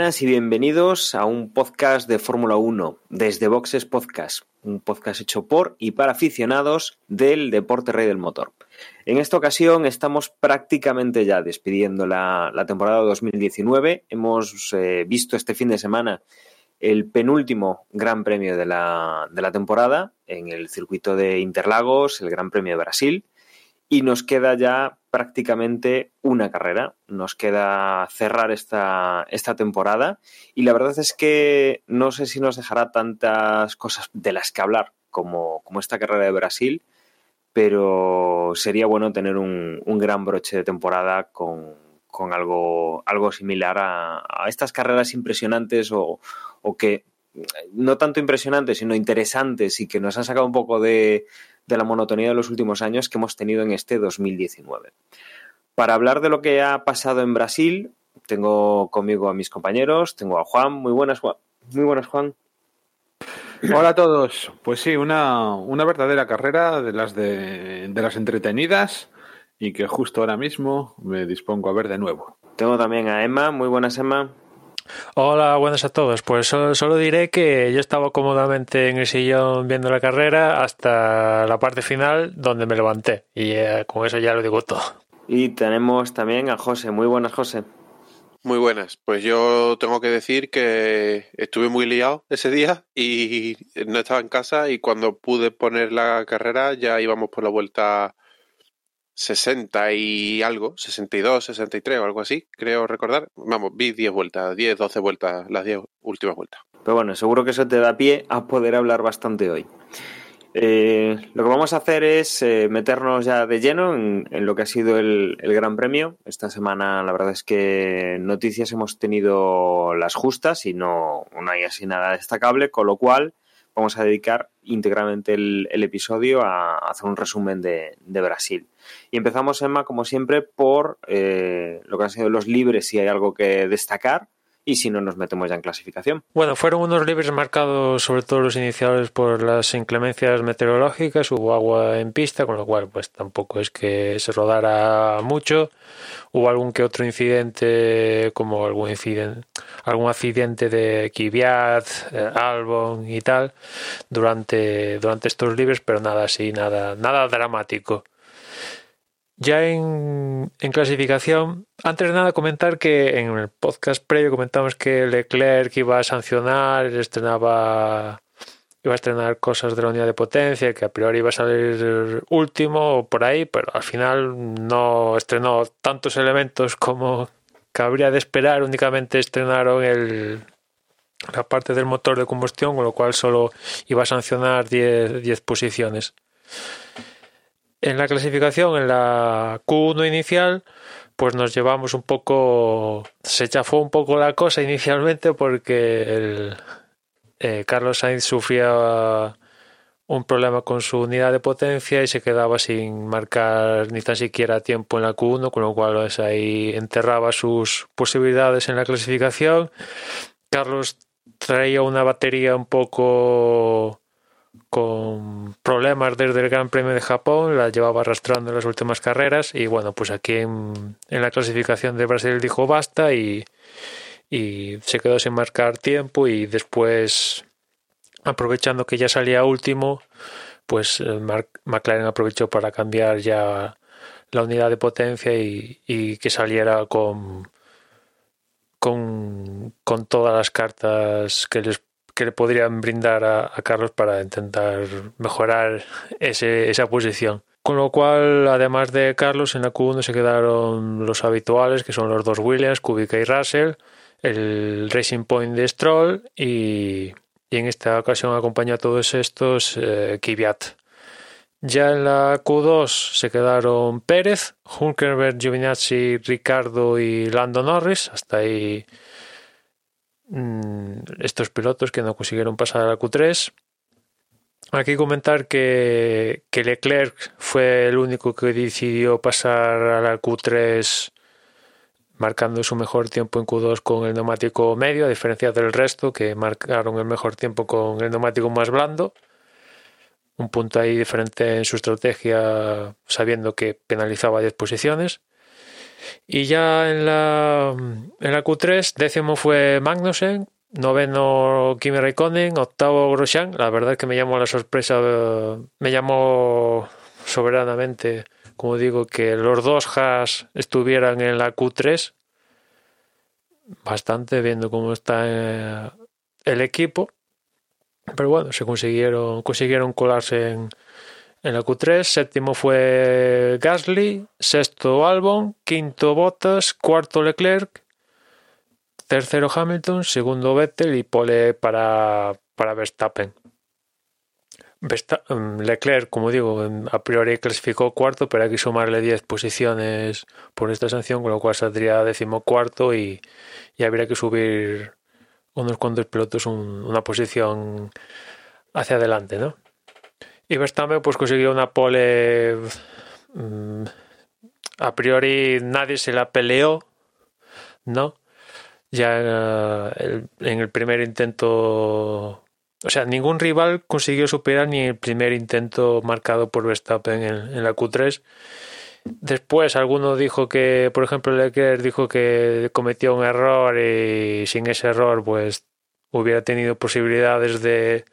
buenas y bienvenidos a un podcast de Fórmula 1 desde Boxes Podcast, un podcast hecho por y para aficionados del deporte rey del motor. En esta ocasión estamos prácticamente ya despidiendo la, la temporada 2019. Hemos eh, visto este fin de semana el penúltimo Gran Premio de la, de la temporada en el circuito de Interlagos, el Gran Premio de Brasil y nos queda ya prácticamente una carrera. Nos queda cerrar esta, esta temporada y la verdad es que no sé si nos dejará tantas cosas de las que hablar como, como esta carrera de Brasil, pero sería bueno tener un, un gran broche de temporada con, con algo, algo similar a, a, estas carreras impresionantes o, o que no tanto impresionantes, sino interesantes y que nos han sacado un poco de, de la monotonía de los últimos años que hemos tenido en este 2019. Para hablar de lo que ha pasado en Brasil, tengo conmigo a mis compañeros, tengo a Juan. Muy buenas, Juan. Muy buenas, Juan. Hola a todos. Pues sí, una, una verdadera carrera de las de, de, las entretenidas y que justo ahora mismo me dispongo a ver de nuevo. Tengo también a Emma. Muy buenas, Emma. Hola, buenas a todos. Pues solo, solo, diré que yo estaba cómodamente en el sillón viendo la carrera hasta la parte final donde me levanté. Y eh, con eso ya lo digo todo. Y tenemos también a José. Muy buenas, José. Muy buenas. Pues yo tengo que decir que estuve muy liado ese día y no estaba en casa y cuando pude poner la carrera ya íbamos por la vuelta 60 y algo, 62, 63 o algo así, creo recordar. Vamos, vi 10 vueltas, 10, 12 vueltas, las 10 últimas vueltas. Pero bueno, seguro que eso te da pie a poder hablar bastante hoy. Eh, lo que vamos a hacer es eh, meternos ya de lleno en, lo que ha sido el, el, Gran Premio. Esta semana la verdad es que noticias hemos tenido las justas y no, no hay así nada destacable, con lo cual vamos a dedicar íntegramente el, episodio a, a, hacer un resumen de, de, Brasil. Y empezamos, Emma, como siempre, por eh, lo que han sido los libres, si hay algo que destacar. Y si no, nos metemos ya en clasificación. Bueno, fueron unos libres marcados, sobre todo los iniciales, por las inclemencias meteorológicas. Hubo agua en pista, con lo cual, pues tampoco es que se rodara mucho. Hubo algún que otro incidente, como algún incidente, algún accidente de Kvyat, eh, Albon y tal, durante, durante estos libres, pero nada así, nada, nada dramático. Ya en, clasificación, antes de nada comentar que en el podcast previo comentamos que Leclerc iba a sancionar, estrenaba iba a estrenar cosas de la unidad de potencia, que a priori iba a salir último o por ahí, pero al final no estrenó tantos elementos como cabría de esperar, únicamente estrenaron el, la parte del motor de combustión, con lo cual solo iba a sancionar 10, 10 posiciones. En la clasificación, en la Q1 inicial, pues nos llevamos un poco, se chafó un poco la cosa inicialmente porque el, eh, Carlos Sainz sufría un problema con su unidad de potencia y se quedaba sin marcar ni tan siquiera tiempo en la Q1, con lo cual pues, ahí enterraba sus posibilidades en la clasificación. Carlos traía una batería un poco con problemas desde el Gran Premio de Japón, la llevaba arrastrando en las últimas carreras y bueno, pues aquí en, la clasificación de Brasil dijo basta y, y se quedó sin marcar tiempo y después aprovechando que ya salía último pues eh, McLaren aprovechó para cambiar ya la unidad de potencia y, y que saliera con, con, con todas las cartas que les que le podrían brindar a, Carlos para intentar mejorar ese, esa posición. Con lo cual, además de Carlos, en la Q1 se quedaron los habituales, que son los dos Williams, Kubica y Russell, el Racing Point de Stroll y, y en esta ocasión acompañó a todos estos eh, Kvyat. Ya en la Q2 se quedaron Pérez, Hulkenberg, Giovinazzi, Ricardo y Lando Norris. Hasta ahí estos pilotos que no consiguieron pasar a la Q3. Aquí comentar que, que Leclerc fue el único que decidió pasar a la Q3 marcando su mejor tiempo en Q2 con el neumático medio, a diferencia del resto que marcaron el mejor tiempo con el neumático más blando. Un punto ahí diferente en su estrategia, sabiendo que penalizaba 10 posiciones. Y ya en la, en la Q3, décimo fue Magnussen, noveno Kimi Raikkonen, octavo Grosjean. La verdad es que me llamó la sorpresa, me llamó soberanamente como digo, que los dos Haas estuvieran en la Q3, bastante viendo cómo está eh, el equipo. Pero bueno, se consiguieron, consiguieron colarse en, en la Q3. Séptimo fue Gasly, sexto Albon, quinto Bottas, cuarto Leclerc, tercero Hamilton, segundo Vettel y pole para, para Verstappen. Mm, Leclerc, como digo, a priori clasificó cuarto, pero hay que sumarle 10 posiciones por esta sanción, con lo cual saldría decimocuarto y, y habría que subir unos cuantos pilotos una posición hacia adelante, ¿no? Y Verstappen pues consiguió una pole mm, a priori nadie se la peleó, ¿no? Ya eh, en el primer intento o sea, ningún rival consiguió superar ni el primer intento marcado por Verstappen en, la Q3. Después alguno dijo que, por ejemplo, Leclerc dijo que cometió un error y sin ese error pues hubiera tenido posibilidades de,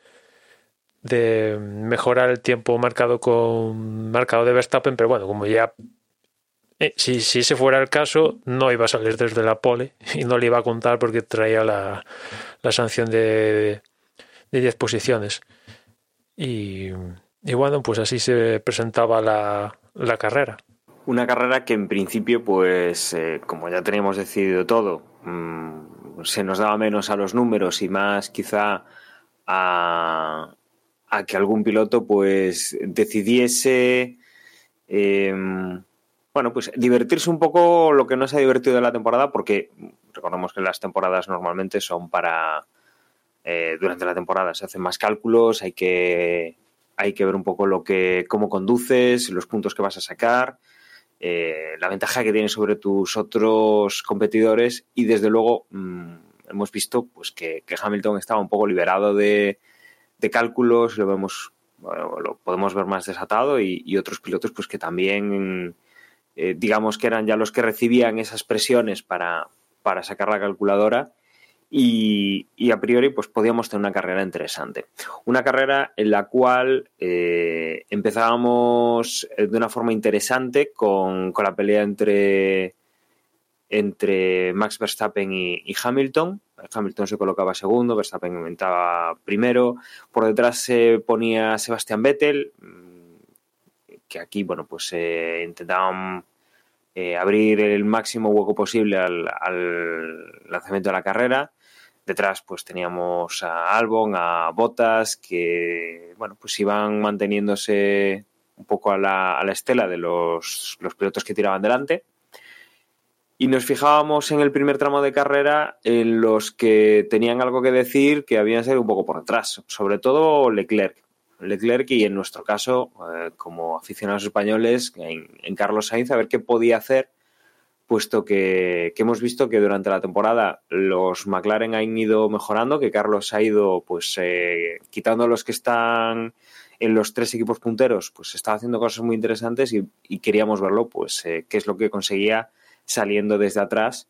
de mejorar el tiempo marcado con marcado de Verstappen, pero bueno, como ya eh, si, si ese fuera el caso, no iba a salir desde la pole y no le iba a contar porque traía la, la sanción de, de 10 posiciones. Y, bueno, pues así se presentaba la, la, carrera. Una carrera que en principio, pues eh, como ya teníamos decidido todo, mm, se nos daba menos a los números y más quizá a, a que algún piloto pues decidiese em, bueno, pues divertirse un poco lo que no se ha divertido de la temporada, porque recordemos que las temporadas normalmente son para, eh, durante la temporada se hacen más cálculos, hay que, hay que ver un poco lo que, cómo conduces, los puntos que vas a sacar, eh, la ventaja que tienes sobre tus otros competidores y desde luego mm, hemos visto pues que, Hamilton estaba un poco liberado de, cálculos, lo vemos, lo podemos ver más desatado y, otros pilotos pues que también eh, digamos que eran ya los que recibían esas presiones para, para sacar la calculadora y, a priori pues podíamos tener una carrera interesante. Una carrera en la cual eh, empezábamos eh, de una forma interesante con, la pelea entre, entre Max Verstappen y, Hamilton. Hamilton se colocaba segundo, Verstappen aumentaba primero. Por detrás se ponía Sebastián Vettel, mm, que aquí bueno pues eh, intentaban abrir el máximo hueco posible al, lanzamiento de la carrera. Detrás pues teníamos a Albon, a Bottas, que bueno, pues iban manteniéndose un poco a la, a la estela de los, pilotos que tiraban delante. Y nos fijábamos en el primer tramo de carrera en los que tenían algo que decir que habían salido un poco por detrás, sobre todo Leclerc. Leclerc y en nuestro caso, eh, como aficionados españoles, en, Carlos Sainz, a ver qué podía hacer puesto que, hemos visto que durante la temporada los McLaren han ido mejorando, que Carlos ha ido pues eh, quitando los que están en los tres equipos punteros, pues estaba haciendo cosas muy interesantes y, queríamos verlo, pues eh, qué es lo que conseguía saliendo desde atrás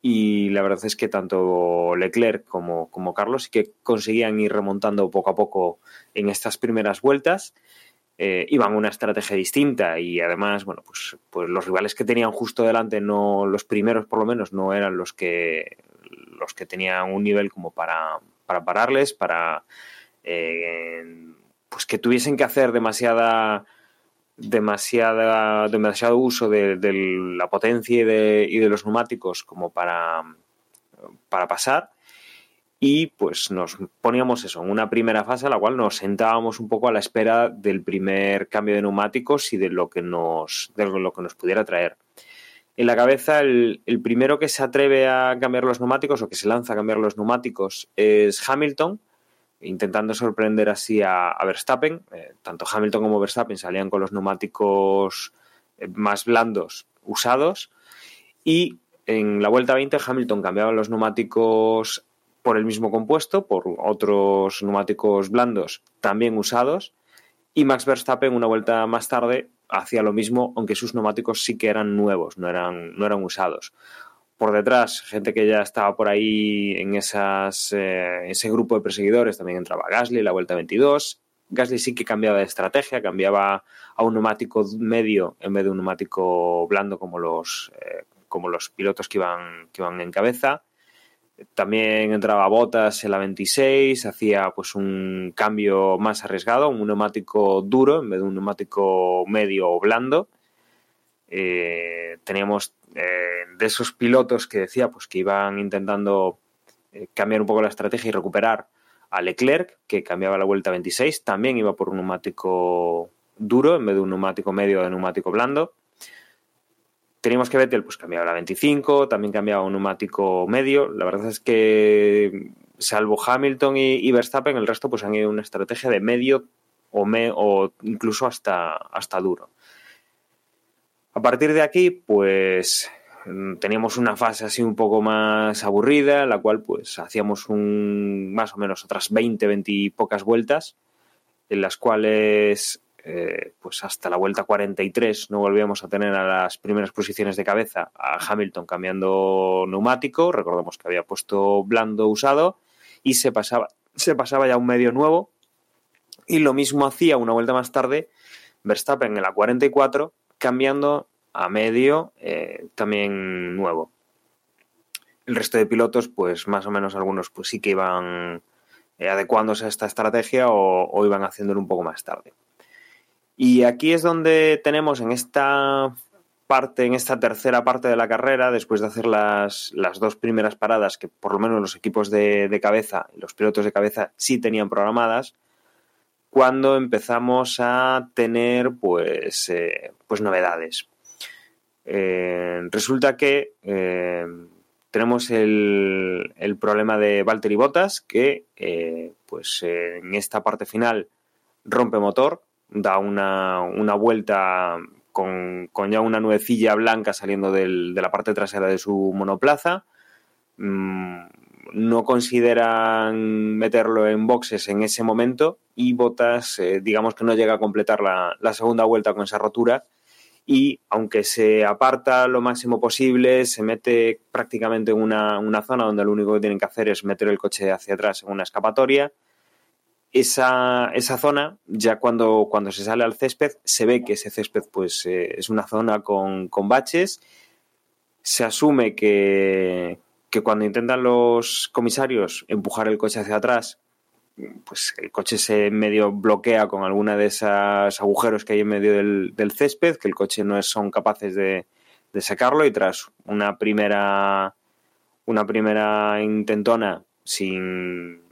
y la verdad es que tanto Leclerc como, Carlos sí que conseguían ir remontando poco a poco en estas primeras vueltas eh, iban una estrategia distinta y además, bueno, pues, pues los rivales que tenían justo delante, no los primeros por lo menos, no eran los que los que tenían un nivel como para, para pararles, para eh, pues que tuviesen que hacer demasiada demasiada demasiado uso de, la potencia y de, y de los neumáticos como para para pasar y pues nos poníamos eso en una primera fase a la cual nos sentábamos un poco a la espera del primer cambio de neumáticos y de lo que nos, de lo que nos pudiera traer. En la cabeza, el, primero que se atreve a cambiar los neumáticos o que se lanza a cambiar los neumáticos es Hamilton, intentando sorprender así a, Verstappen. Eh, tanto Hamilton como Verstappen salían con los neumáticos eh, más blandos usados y en la vuelta 20 Hamilton cambiaba los neumáticos por el mismo compuesto, por otros neumáticos blandos también usados y Max Verstappen una vuelta más tarde hacía lo mismo, aunque sus neumáticos sí que eran nuevos, no eran, no eran usados por detrás, gente que ya estaba por ahí en esas, eh, ese grupo de perseguidores, también entraba Gasly, la vuelta 22. Gasly sí que cambiaba de estrategia, cambiaba a un neumático medio en vez de un neumático blando como los, eh, como los pilotos que iban, que iban en cabeza. También entraba Botas en la 26, hacía pues un cambio más arriesgado, un neumático duro en vez de un neumático medio o blando. Eh, teníamos eh, de esos pilotos que decía pues que iban intentando eh, cambiar un poco la estrategia y recuperar a Leclerc, que cambiaba la vuelta 26, también iba por un neumático duro en vez de un neumático medio de neumático blando. Teníamos que Vettel pues cambiaba la 25, también cambiaba un neumático medio. La verdad es que salvo Hamilton y, Verstappen, el resto pues han ido una estrategia de medio o, o incluso hasta, hasta duro. A partir de aquí, pues mm, teníamos una fase así un poco más aburrida, en la cual pues hacíamos un más o menos otras 20, 20 y pocas vueltas, en las cuales eh, pues hasta la vuelta 43 no volvíamos a tener a las primeras posiciones de cabeza a Hamilton cambiando neumático, recordemos que había puesto blando usado y se pasaba, se pasaba ya un medio nuevo. Y lo mismo hacía una vuelta más tarde Verstappen en la 44 cambiando a medio eh, también nuevo. El resto de pilotos, pues más o menos algunos pues sí que iban eh, adecuándose a esta estrategia o, iban haciéndolo un poco más tarde. Y aquí es donde tenemos en esta parte, en esta tercera parte de la carrera, después de hacer las, las dos primeras paradas que por lo menos los equipos de, de cabeza los pilotos de cabeza sí tenían programadas, cuando empezamos a tener pues, eh, pues novedades. Eh, resulta que eh, tenemos el, problema de Valtteri Bottas que pues en esta parte final rompe motor, da una, vuelta con, ya una nuecilla blanca saliendo de la parte trasera de su monoplaza. Mm, no consideran meterlo en boxes en ese momento y Botas, eh, digamos que no llega a completar la, segunda vuelta con esa rotura y aunque se aparta lo máximo posible, se mete prácticamente en una, zona donde lo único que tienen que hacer es meter el coche hacia atrás en una escapatoria. Esa, esa zona, ya cuando, cuando se sale al césped, se ve que ese césped pues, eh, es una zona con, con baches. Se asume que, que cuando intentan los comisarios empujar el coche hacia atrás, pues el coche se medio bloquea con alguna de esos agujeros que hay en medio del, césped, que el coche no son capaces de, sacarlo y tras una primera una primera intentona sin,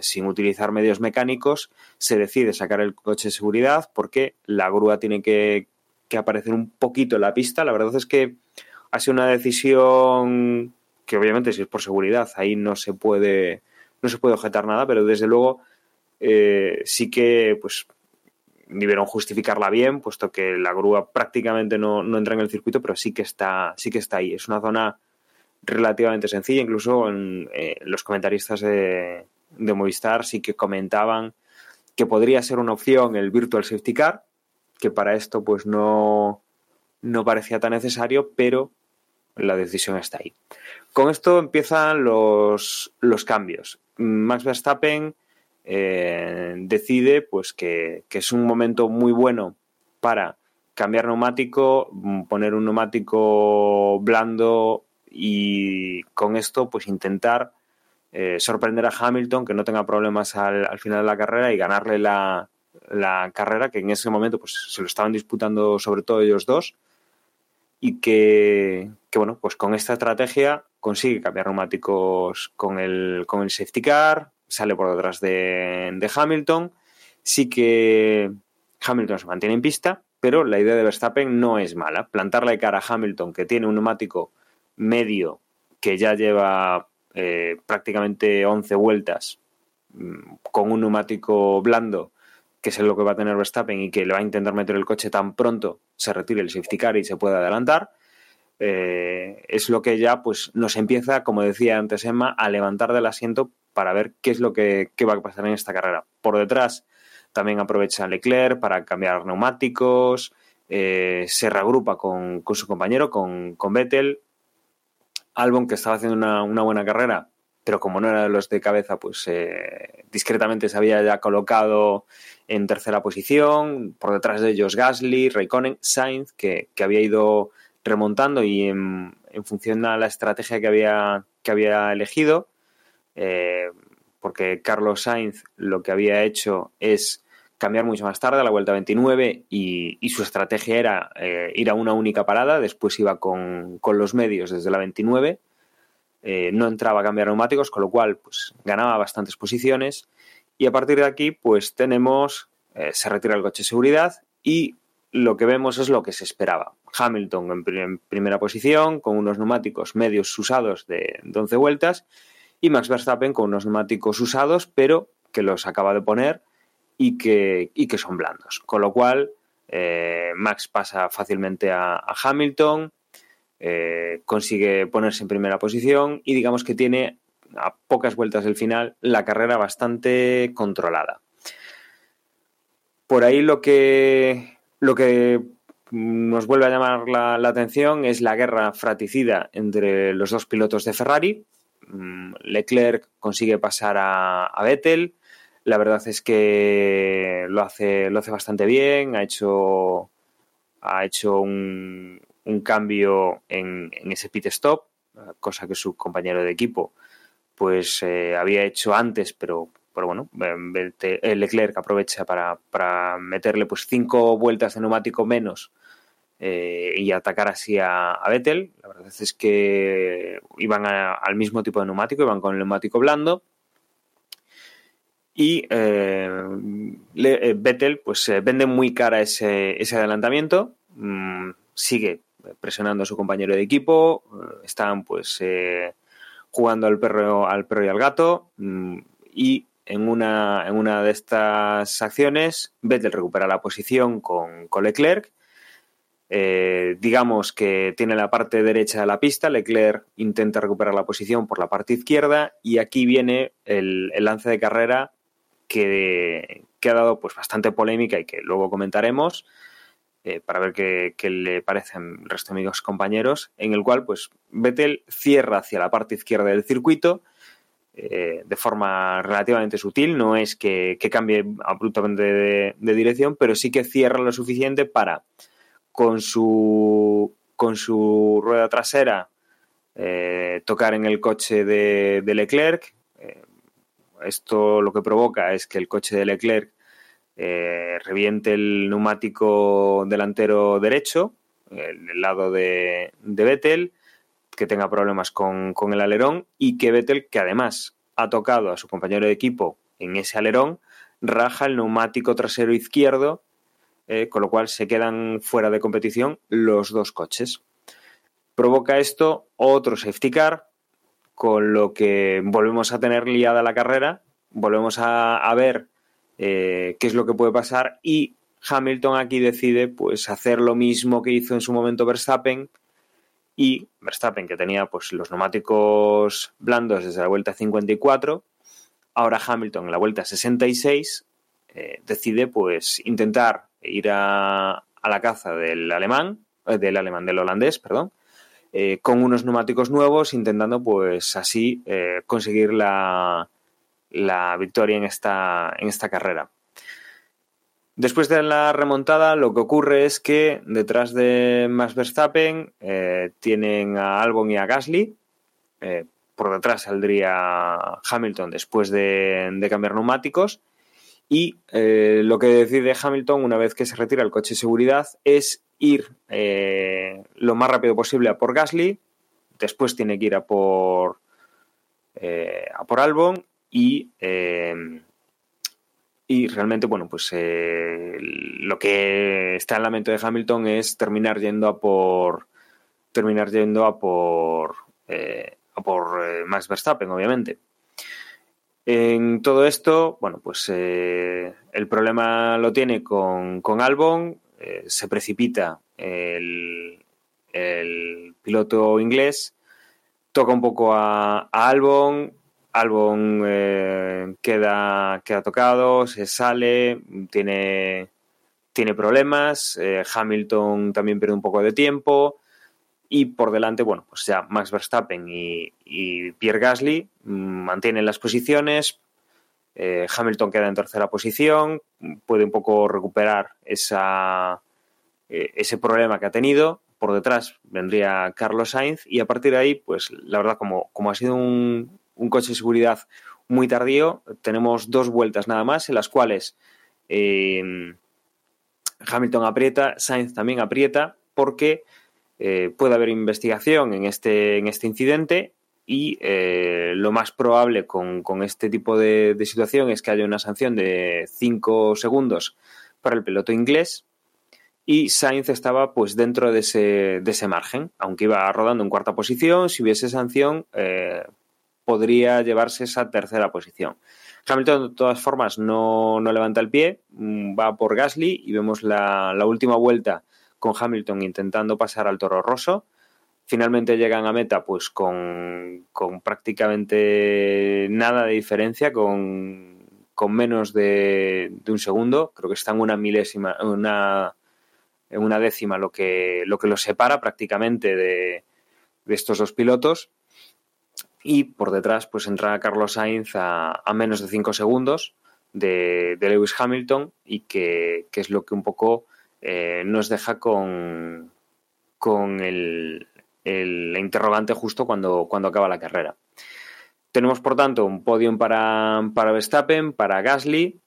sin utilizar medios mecánicos, se decide sacar el coche de seguridad porque la grúa tiene que, que aparecer un poquito en la pista. La verdad es que ha sido una decisión que obviamente si es por seguridad ahí no se puede no se puede objetar nada, pero desde luego eh, sí que pues debieron justificarla bien, puesto que la grúa prácticamente no, entra en el circuito, pero sí que está sí que está ahí. Es una zona relativamente sencilla, incluso eh, los comentaristas de, de Movistar sí que comentaban que podría ser una opción el Virtual Safety Car, que para esto pues no, no parecía tan necesario, pero la decisión está ahí. Con esto empiezan los, cambios. Max Verstappen eh, decide pues, que, es un momento muy bueno para cambiar neumático, poner un neumático blando y con esto pues intentar eh, sorprender a Hamilton, que no tenga problemas al, final de la carrera y ganarle la, la, carrera, que en ese momento pues, se lo estaban disputando sobre todo ellos dos y que, bueno, pues con esta estrategia consigue cambiar neumáticos con el, con el safety car, sale por detrás de, Hamilton, sí que Hamilton se mantiene en pista, pero la idea de Verstappen no es mala. Plantarle cara a Hamilton, que tiene un neumático medio que ya lleva eh, prácticamente 11 vueltas mm, con un neumático blando, que es lo que va a tener Verstappen y que le va a intentar meter el coche tan pronto, se retire el safety car y se pueda adelantar. Eh, es lo que ya pues nos empieza, como decía antes Emma, a levantar del asiento para ver qué es lo que qué va a pasar en esta carrera. Por detrás también aprovecha Leclerc para cambiar neumáticos, eh, se reagrupa con, su compañero, con, con, Vettel. Albon, que estaba haciendo una, una, buena carrera, pero como no era de los de cabeza, pues eh, discretamente se había ya colocado en tercera posición. Por detrás de ellos Gasly, Raikkonen, Sainz, que, que había ido remontando y en, función a la estrategia que había, que había elegido, eh, porque Carlos Sainz lo que había hecho es cambiar mucho más tarde, a la vuelta 29, y, su estrategia era eh, ir a una única parada, después iba con, los medios desde la 29, eh, no entraba a cambiar neumáticos, con lo cual pues, ganaba bastantes posiciones, y a partir de aquí pues tenemos, se retira el coche de seguridad y lo que vemos es lo que se esperaba. Hamilton en, primera posición, con unos neumáticos medios usados de, de 11 vueltas, y Max Verstappen con unos neumáticos usados, pero que los acaba de poner y que, y que son blandos. Con lo cual, eh, Max pasa fácilmente a, Hamilton, eh, consigue ponerse en primera posición y digamos que tiene a pocas vueltas del final la carrera bastante controlada. Por ahí lo que, lo que nos vuelve a llamar la, atención es la guerra fratricida entre los dos pilotos de Ferrari. Mm, Leclerc consigue pasar a, Vettel, la verdad es que lo hace, lo hace bastante bien, ha hecho, ha hecho un, cambio en, ese pit stop, cosa que su compañero de equipo pues eh, había hecho antes, pero, pero bueno, el Leclerc aprovecha para, meterle pues cinco vueltas de neumático menos eh, y atacar así a, a, Vettel. La verdad es que iban al mismo tipo de neumático, iban con el neumático blando. Y eh, eh, Vettel pues eh, vende muy cara ese, ese adelantamiento, mm, sigue presionando a su compañero de equipo, están pues jugando al perro, al perro y al gato. Mm, y en una, en una de estas acciones Vettel recupera la posición con, Leclerc. Digamos que tiene la parte derecha de la pista, Leclerc intenta recuperar la posición por la parte izquierda y aquí viene el, lance de carrera que, ha dado pues bastante polémica y que luego comentaremos eh, para ver qué, le parecen el resto de amigos compañeros, en el cual pues Vettel cierra hacia la parte izquierda del circuito eh, de forma relativamente sutil, no es que, cambie abruptamente de, dirección, pero sí que cierra lo suficiente para con su, con su rueda trasera eh, tocar en el coche de, Leclerc, esto lo que provoca es que el coche de Leclerc eh, reviente el neumático delantero derecho, el, lado de, de, Vettel, que tenga problemas con, el alerón y que Vettel, que además ha tocado a su compañero de equipo en ese alerón, raja el neumático trasero izquierdo, eh, con lo cual se quedan fuera de competición los dos coches. Provoca esto otro safety car, con lo que volvemos a tener liada la carrera, volvemos a, ver eh, qué es lo que puede pasar y Hamilton aquí decide pues hacer lo mismo que hizo en su momento Verstappen y Verstappen que tenía pues los neumáticos blandos desde la vuelta 54 ahora Hamilton en la vuelta 66 eh, decide pues intentar ir a, a la caza del alemán eh, del alemán del holandés perdón eh, con unos neumáticos nuevos, intentando pues así eh, conseguir la, victoria en esta, en esta carrera. Después de la remontada, lo que ocurre es que detrás de Max Verstappen eh, tienen a Albon y a Gasly. por detrás saldría Hamilton después de, cambiar neumáticos. Y lo que decide Hamilton una vez que se retira el coche de seguridad es ir eh, lo más rápido posible a por Gasly, después tiene que ir a por, eh, a por Albon y, eh, y realmente, bueno, pues lo que está en la mente de Hamilton es terminar yendo a por terminar yendo a por a por Max Verstappen, obviamente. En todo esto, bueno, pues eh, el problema lo tiene con, con Albon, eh, se precipita el, el piloto inglés, toca un poco a Albon, Albon eh, queda, queda tocado, se sale, tiene, tiene problemas, eh, Hamilton también pierde un poco de tiempo y por delante, bueno, pues ya Max Verstappen y, Pierre Gasly mm, mantienen las posiciones, eh, Hamilton queda en tercera posición, puede un poco recuperar esa, ese problema que ha tenido. Por detrás vendría Carlos Sainz y a partir de ahí, pues la verdad, como, como ha sido un, un coche de seguridad muy tardío, tenemos dos vueltas nada más en las cuales eh, Hamilton aprieta, Sainz también aprieta, porque eh, puede haber investigación en este, en este incidente y eh, lo más probable con, con este tipo de, de, situación es que haya una sanción de 5 segundos para el piloto inglés y Sainz estaba pues dentro de ese, de ese margen, aunque iba rodando en cuarta posición, si hubiese sanción eh, podría llevarse esa tercera posición. Hamilton de todas formas no, no levanta el pie, mm, va por Gasly y vemos la, la última vuelta con Hamilton intentando pasar al Toro Rosso. Finalmente llegan a meta pues con, con prácticamente nada de diferencia, con, con menos de, de, un segundo. Creo que está en una milésima, una, una décima lo que, lo que los separa prácticamente de, de estos dos pilotos. Y por detrás pues entra Carlos Sainz a, a menos de cinco segundos de, de Lewis Hamilton y que, que, es lo que un poco eh, nos deja con, con el, el, interrogante justo cuando, cuando acaba la carrera. Tenemos, por tanto, un podium para, para Verstappen, para Gasly,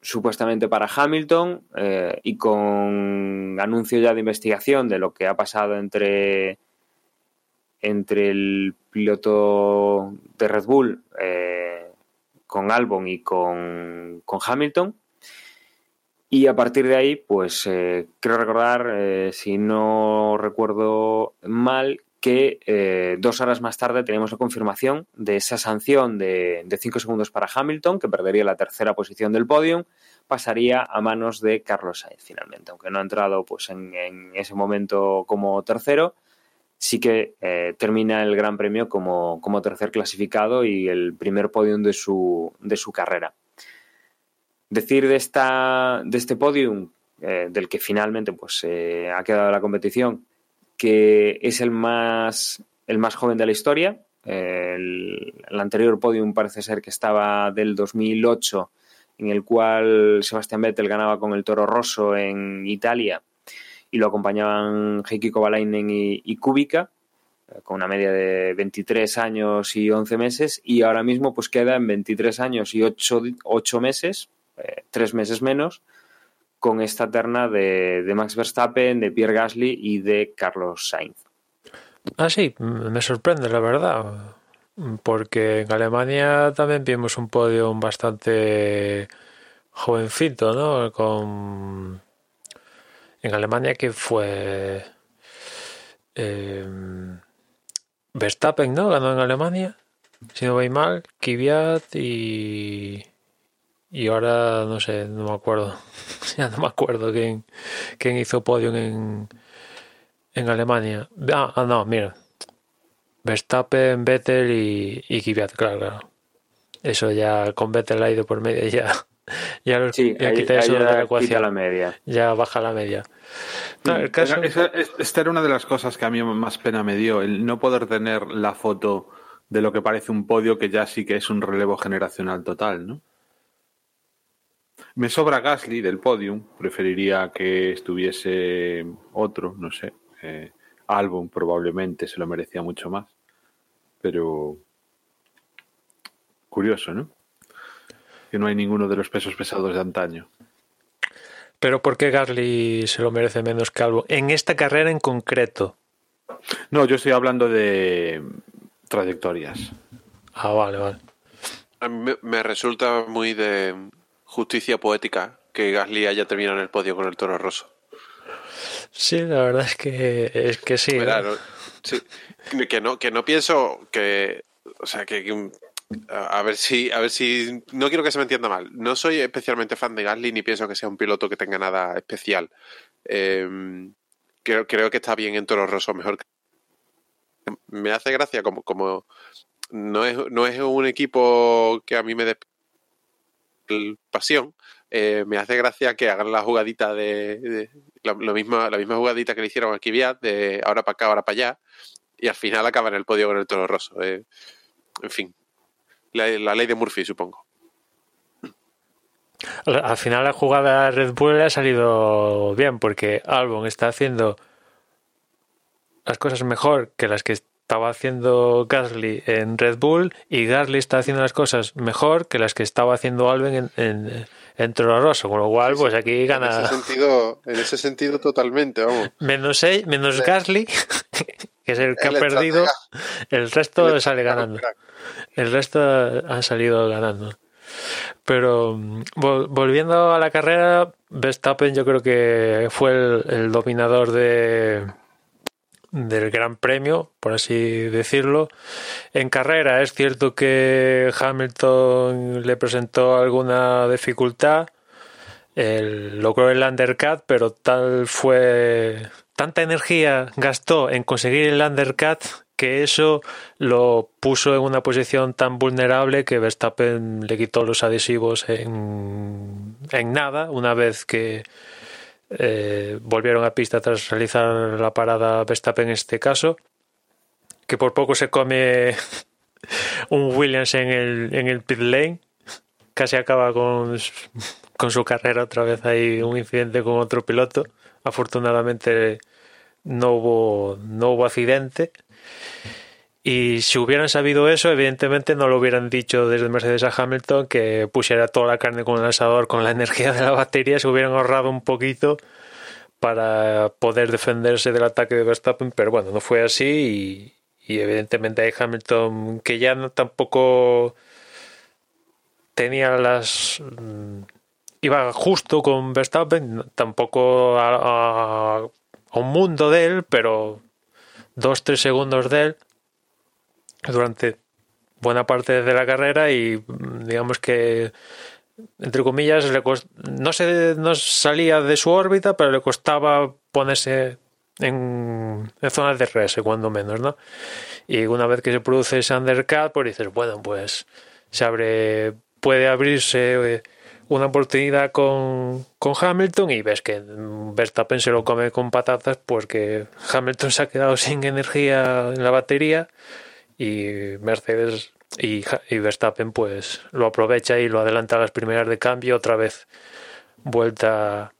supuestamente para Hamilton, eh, y con anuncio ya de investigación de lo que ha pasado entre, entre el piloto de Red Bull eh, con Albon y con, con Hamilton. Y a partir de ahí, pues eh, creo recordar, eh, si no recuerdo mal, que eh, dos horas más tarde tenemos la confirmación de esa sanción de, cinco segundos para Hamilton, que perdería la tercera posición del podium, pasaría a manos de Carlos Sainz finalmente, aunque no ha entrado pues, en ese momento como tercero, sí que eh, termina el Gran Premio como, como, tercer clasificado y el primer podium de su, de su carrera decir de, esta, de este podium, eh, del que finalmente pues, eh, ha quedado la competición, que es el más, el más joven de la historia. El, el, anterior podium parece ser que estaba del 2008, en el cual Sebastián Vettel ganaba con el Toro Rosso en Italia y lo acompañaban Heikki Kovalainen y, y Kubica eh, con una media de 23 años y 11 meses y ahora mismo pues queda en 23 años y 8, 8 meses eh, tres meses menos, con esta terna de, de, Max Verstappen, de Pierre Gasly y de Carlos Sainz. Ah, sí, me sorprende, la verdad. Porque en Alemania también vimos un podio bastante jovencito, ¿no? Con. En Alemania que fue. Eh, Verstappen, ¿no? Ganó en Alemania. Si no voy mal, Kvyat y y ahora no sé, no me acuerdo. ya no me acuerdo quién, quién hizo podio en, en Alemania. Ah, ah, no, mira. Verstappen, Vettel y, y Kvyat, claro, claro. Eso ya con Vettel ha ido por medio ya. Ya, los, sí, ya ahí, quita eso de la ecuación. la media. Ya baja la media. No, el caso... Esa, esta era una de las cosas que a mí más pena me dio, el no poder tener la foto de lo que parece un podio que ya sí que es un relevo generacional total, ¿no? Me sobra Gasly del podium, preferiría que estuviese otro, no sé. Eh, Albon probablemente se lo merecía mucho más, pero curioso, ¿no? Que no hay ninguno de los pesos pesados de antaño. Pero ¿por qué Gasly se lo merece menos que Albon? En esta carrera en concreto. No, yo estoy hablando de trayectorias. Ah, vale, vale. A mí me, resulta muy de justicia poética que Gasly haya terminado en el podio con el Toro Rosso. Sí, la verdad es que es que sí. No, sí. Que no, que no pienso que. O sea, que, que, A ver si, a ver si. No quiero que se me entienda mal. No soy especialmente fan de Gasly ni pienso que sea un piloto que tenga nada especial. Eh, creo, creo que está bien en Toro Rosso, mejor que. Me hace gracia como, como no es, no es un equipo que a mí me dé pasión. Eh, me hace gracia que hagan la jugadita de, la, lo misma, la misma jugadita que le hicieron a de ahora para acá, ahora para allá, y al final acaban el podio con el Toro Rosso. Eh, en fin, la, ley de Murphy, supongo. Al al final la jugada Red Bull ha salido bien porque Albon está haciendo las cosas mejor que las que estaba haciendo Gasly en Red Bull y Gasly está haciendo las cosas mejor que las que estaba haciendo Albon en, en, en Toro Rosso, con lo cual pues aquí En gana ese sentido, en ese sentido totalmente, vamos. menos, seis- menos Sí. Gasly, que es el que ha perdido, el resto sale ganando. El resto ha salido ganando. Pero vol- volviendo a la carrera, Verstappen yo creo que fue el, el dominador de del Gran Premio, por así decirlo. En carrera es cierto que Hamilton le presentó alguna dificultad. Él logró el undercut, pero tal fue tanta energía gastó en conseguir el undercut que eso lo puso en una posición tan vulnerable que Verstappen le quitó los adhesivos en, en nada una vez que eh, volvieron a pista tras realizar la parada Verstappen en este caso que por poco se come un Williams en el, en el pit lane. Casi acaba con, con su carrera otra vez hay un incidente con otro piloto. Afortunadamente no hubo no hubo accidente y si hubieran sabido eso, evidentemente no lo hubieran dicho desde Mercedes a Hamilton que pusiera toda la carne con el asador con la energía de la batería, se hubieran ahorrado un poquito para poder defenderse del ataque de Verstappen, pero bueno, no fue así y, y evidentemente hay Hamilton que ya no tampoco tenía las mm, iba justo con Verstappen, tampoco a un mundo de él, pero dos, tres segundos de él durante buena parte de la carrera y digamos que entre comillas le cost- no se no salía de su órbita pero le costaba ponerse en, zonas de RS cuando menos no y una vez que se produce ese undercut pues dices bueno pues se abre puede abrirse eh, una oportunidad con, con Hamilton y ves que Verstappen se lo come con patatas porque Hamilton se ha quedado sin energía en la batería y Mercedes y, y Verstappen pues lo aprovecha y lo adelanta a las primeras de cambio otra vez vuelta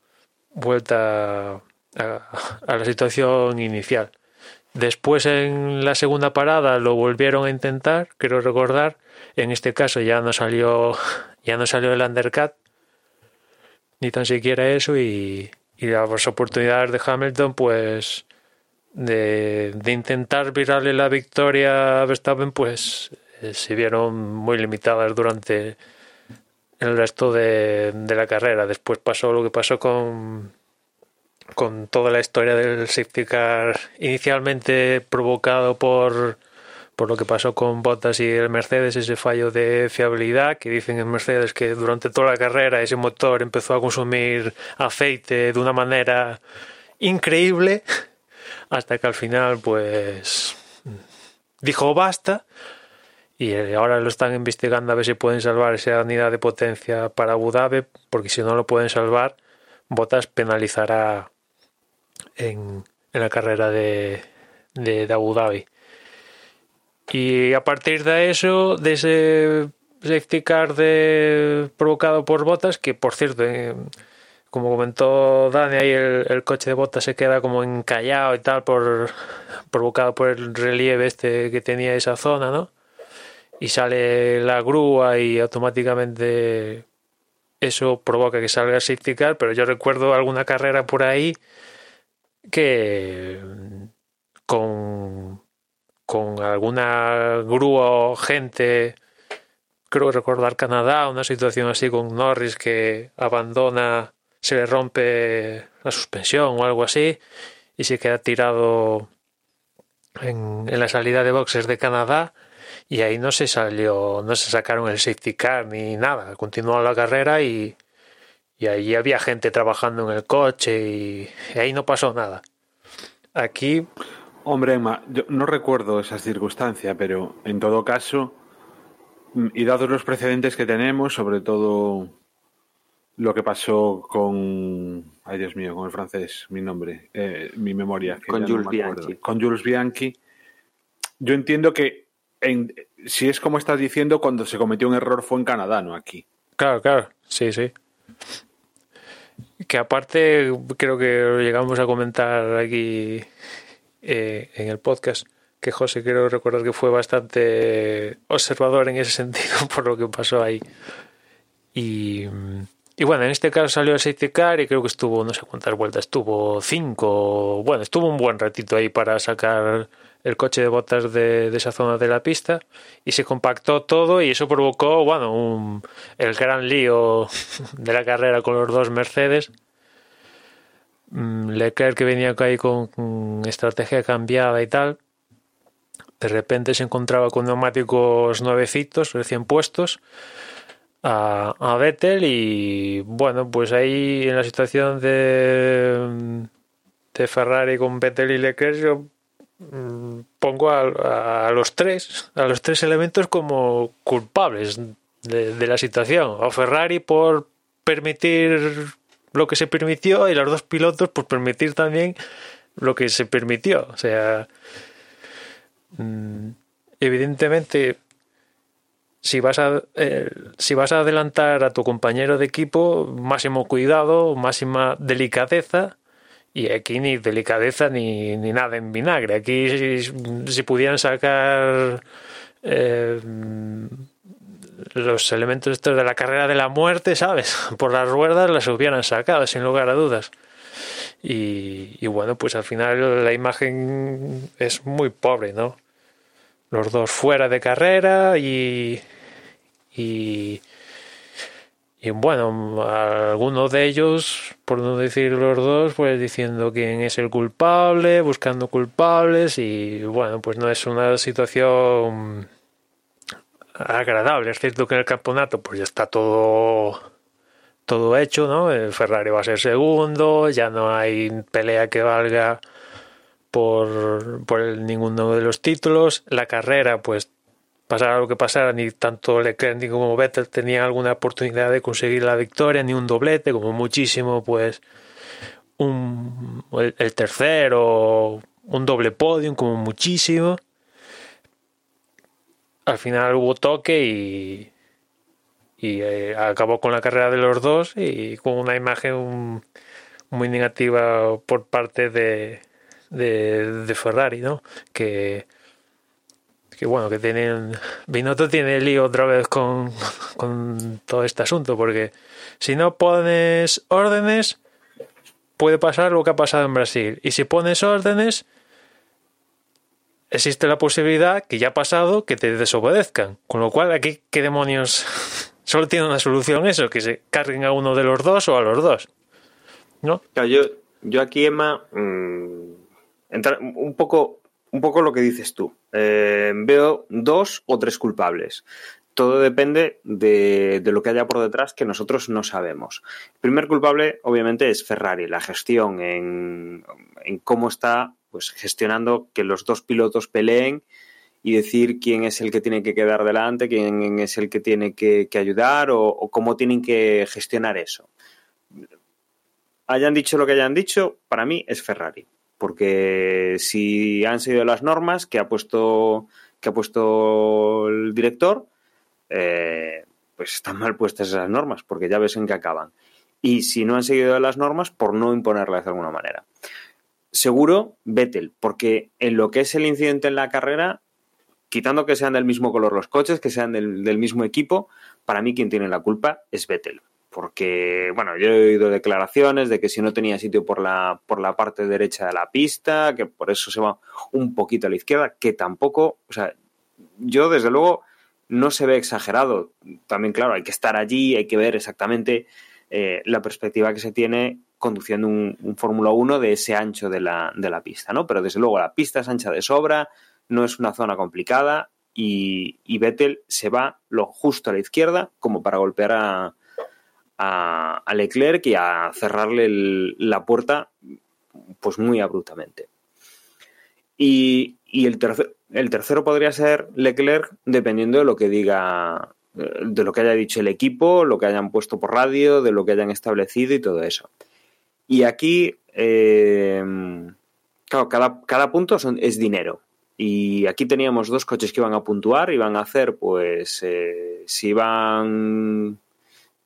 vuelta a, a la situación inicial. Después en la segunda parada lo volvieron a intentar quiero recordar. En este caso ya no salió ya no salió el undercut ni tan siquiera eso y, y las oportunidades de Hamilton pues de, intentar virarle la victoria a Verstappen, pues eh, se vieron muy limitadas durante el resto de, de la carrera. Después pasó lo que pasó con, con toda la historia del safety car inicialmente provocado por, por lo que pasó con Bottas y el Mercedes, ese fallo de fiabilidad que dicen en Mercedes que durante toda la carrera ese motor empezó a consumir aceite de una manera increíble hasta que al final pues dijo basta y eh, ahora lo están investigando a ver si pueden salvar esa unidad de potencia para Abu Dhabi porque si no lo pueden salvar Bottas penalizará en, en la carrera de, de, Abu Dhabi. Y a partir de eso de ese safety car de, provocado por Bottas que por cierto eh, como comentó Dani, ahí el, coche de Bottas se queda como encallado y tal, por provocado por el relieve este que tenía esa zona, ¿no? Y sale la grúa y automáticamente eso provoca que salga el safety car, pero yo recuerdo alguna carrera por ahí que con, con alguna grúa o gente, creo recordar Canadá, una situación así con Norris que abandona se le rompe la suspensión o algo así y se queda tirado en, la salida de boxes de Canadá y ahí no se salió, no se sacaron el safety car ni nada, continuó la carrera y, y allí había gente trabajando en el coche y, ahí no pasó nada. Aquí... Hombre, yo no recuerdo esa circunstancia, pero en todo caso, y dados los precedentes que tenemos, sobre todo lo que pasó con, ay Dios mío, con el francés, mi nombre, eh, mi memoria. con Jules Bianchi. Con Jules Bianchi. Yo entiendo que si es como estás diciendo, cuando se cometió un error fue en Canadá, no aquí. Claro, claro, sí, sí. Que aparte creo que lo llegamos a comentar aquí eh, en el podcast, que José quiero recordar que fue bastante observador en ese sentido por lo que pasó ahí. Y, y bueno, en este caso salió el safety car y creo que estuvo, no sé cuántas vueltas, estuvo cinco, bueno, estuvo un buen ratito ahí para sacar el coche de botas de, esa zona de la pista y se compactó todo y eso provocó, bueno, el gran lío de la carrera con los dos Mercedes. Mm, Leclerc que venía ahí con estrategia cambiada y tal, de repente se encontraba con neumáticos nuevecitos, recién puestos, a, a Vettel y bueno, pues ahí en la situación de, de Ferrari con Vettel y Leclerc yo Mm, pongo a, los tres, a los tres elementos como culpables de, la situación. A Ferrari por permitir lo que se permitió y los dos pilotos por permitir también lo que se permitió. O sea, mm, evidentemente, si vas a eh, si vas a adelantar a tu compañero de equipo, máximo cuidado, máxima delicadeza y aquí ni delicadeza ni, ni nada en vinagre. Aquí si, pudieran sacar eh, los elementos estos de la carrera de la muerte, ¿sabes? Por las ruedas las hubieran sacado, sin lugar a dudas. Y, y bueno, pues al final la imagen es muy pobre, ¿no? Los dos fuera de carrera y, y y bueno, algunos de ellos, por no decir los dos, pues diciendo quién es el culpable, buscando culpables y bueno, pues no es una situación agradable. Es cierto que en el campeonato pues ya está todo todo hecho, ¿no? El Ferrari va a ser segundo, ya no hay pelea que valga por, por ninguno de los títulos. La carrera, pues pasara lo que pasara, ni tanto Leclerc ni como Vettel tenían alguna oportunidad de conseguir la victoria, ni un doblete, como muchísimo, pues un, el, tercero, un doble podium, como muchísimo. Al final hubo toque y, y eh, acabó con la carrera de los dos y con una imagen muy negativa por parte de, de, de Ferrari, ¿no? Que que bueno, que tienen. Binotto tiene lío otra vez con, con todo este asunto, porque si no pones órdenes, puede pasar lo que ha pasado en Brasil. Y si pones órdenes, existe la posibilidad que ya ha pasado que te desobedezcan. Con lo cual, aquí, ¿qué demonios? Solo tiene una solución eso, que se carguen a uno de los dos o a los dos. ¿No? yo, yo aquí, Emma, mm, entrar un poco un poco lo que dices tú. Eh, veo dos o tres culpables. Todo depende de, lo que haya por detrás que nosotros no sabemos. El primer culpable, obviamente, es Ferrari, la gestión en, cómo está pues, gestionando que los dos pilotos peleen y decir quién es el que tiene que quedar delante, quién es el que tiene que, ayudar o, o, cómo tienen que gestionar eso. Hayan dicho lo que hayan dicho, para mí es Ferrari porque si han seguido las normas que ha puesto, que ha puesto el director, eh, pues están mal puestas esas normas, porque ya ves en qué acaban. Y si no han seguido las normas, por no imponerlas de alguna manera. Seguro Vettel, porque en lo que es el incidente en la carrera, quitando que sean del mismo color los coches, que sean del, del mismo equipo, para mí quien tiene la culpa es Vettel porque, bueno, yo he oído declaraciones de que si no tenía sitio por la, por la parte derecha de la pista, que por eso se va un poquito a la izquierda, que tampoco, o sea, yo desde luego no se ve exagerado. También, claro, hay que estar allí, hay que ver exactamente eh, la perspectiva que se tiene conduciendo un, Fórmula 1 de ese ancho de la, de la pista, ¿no? Pero desde luego la pista es ancha de sobra, no es una zona complicada, y, y Vettel se va lo justo a la izquierda como para golpear a, a, Leclerc y a cerrarle la puerta pues muy abruptamente. Y, y el, tercer, el tercero podría ser Leclerc dependiendo de lo que diga, de lo que haya dicho el equipo, lo que hayan puesto por radio, de lo que hayan establecido y todo eso. Y aquí, eh, claro, cada, cada punto es dinero. Y aquí teníamos dos coches que iban a puntuar, iban a hacer, pues, eh, si iban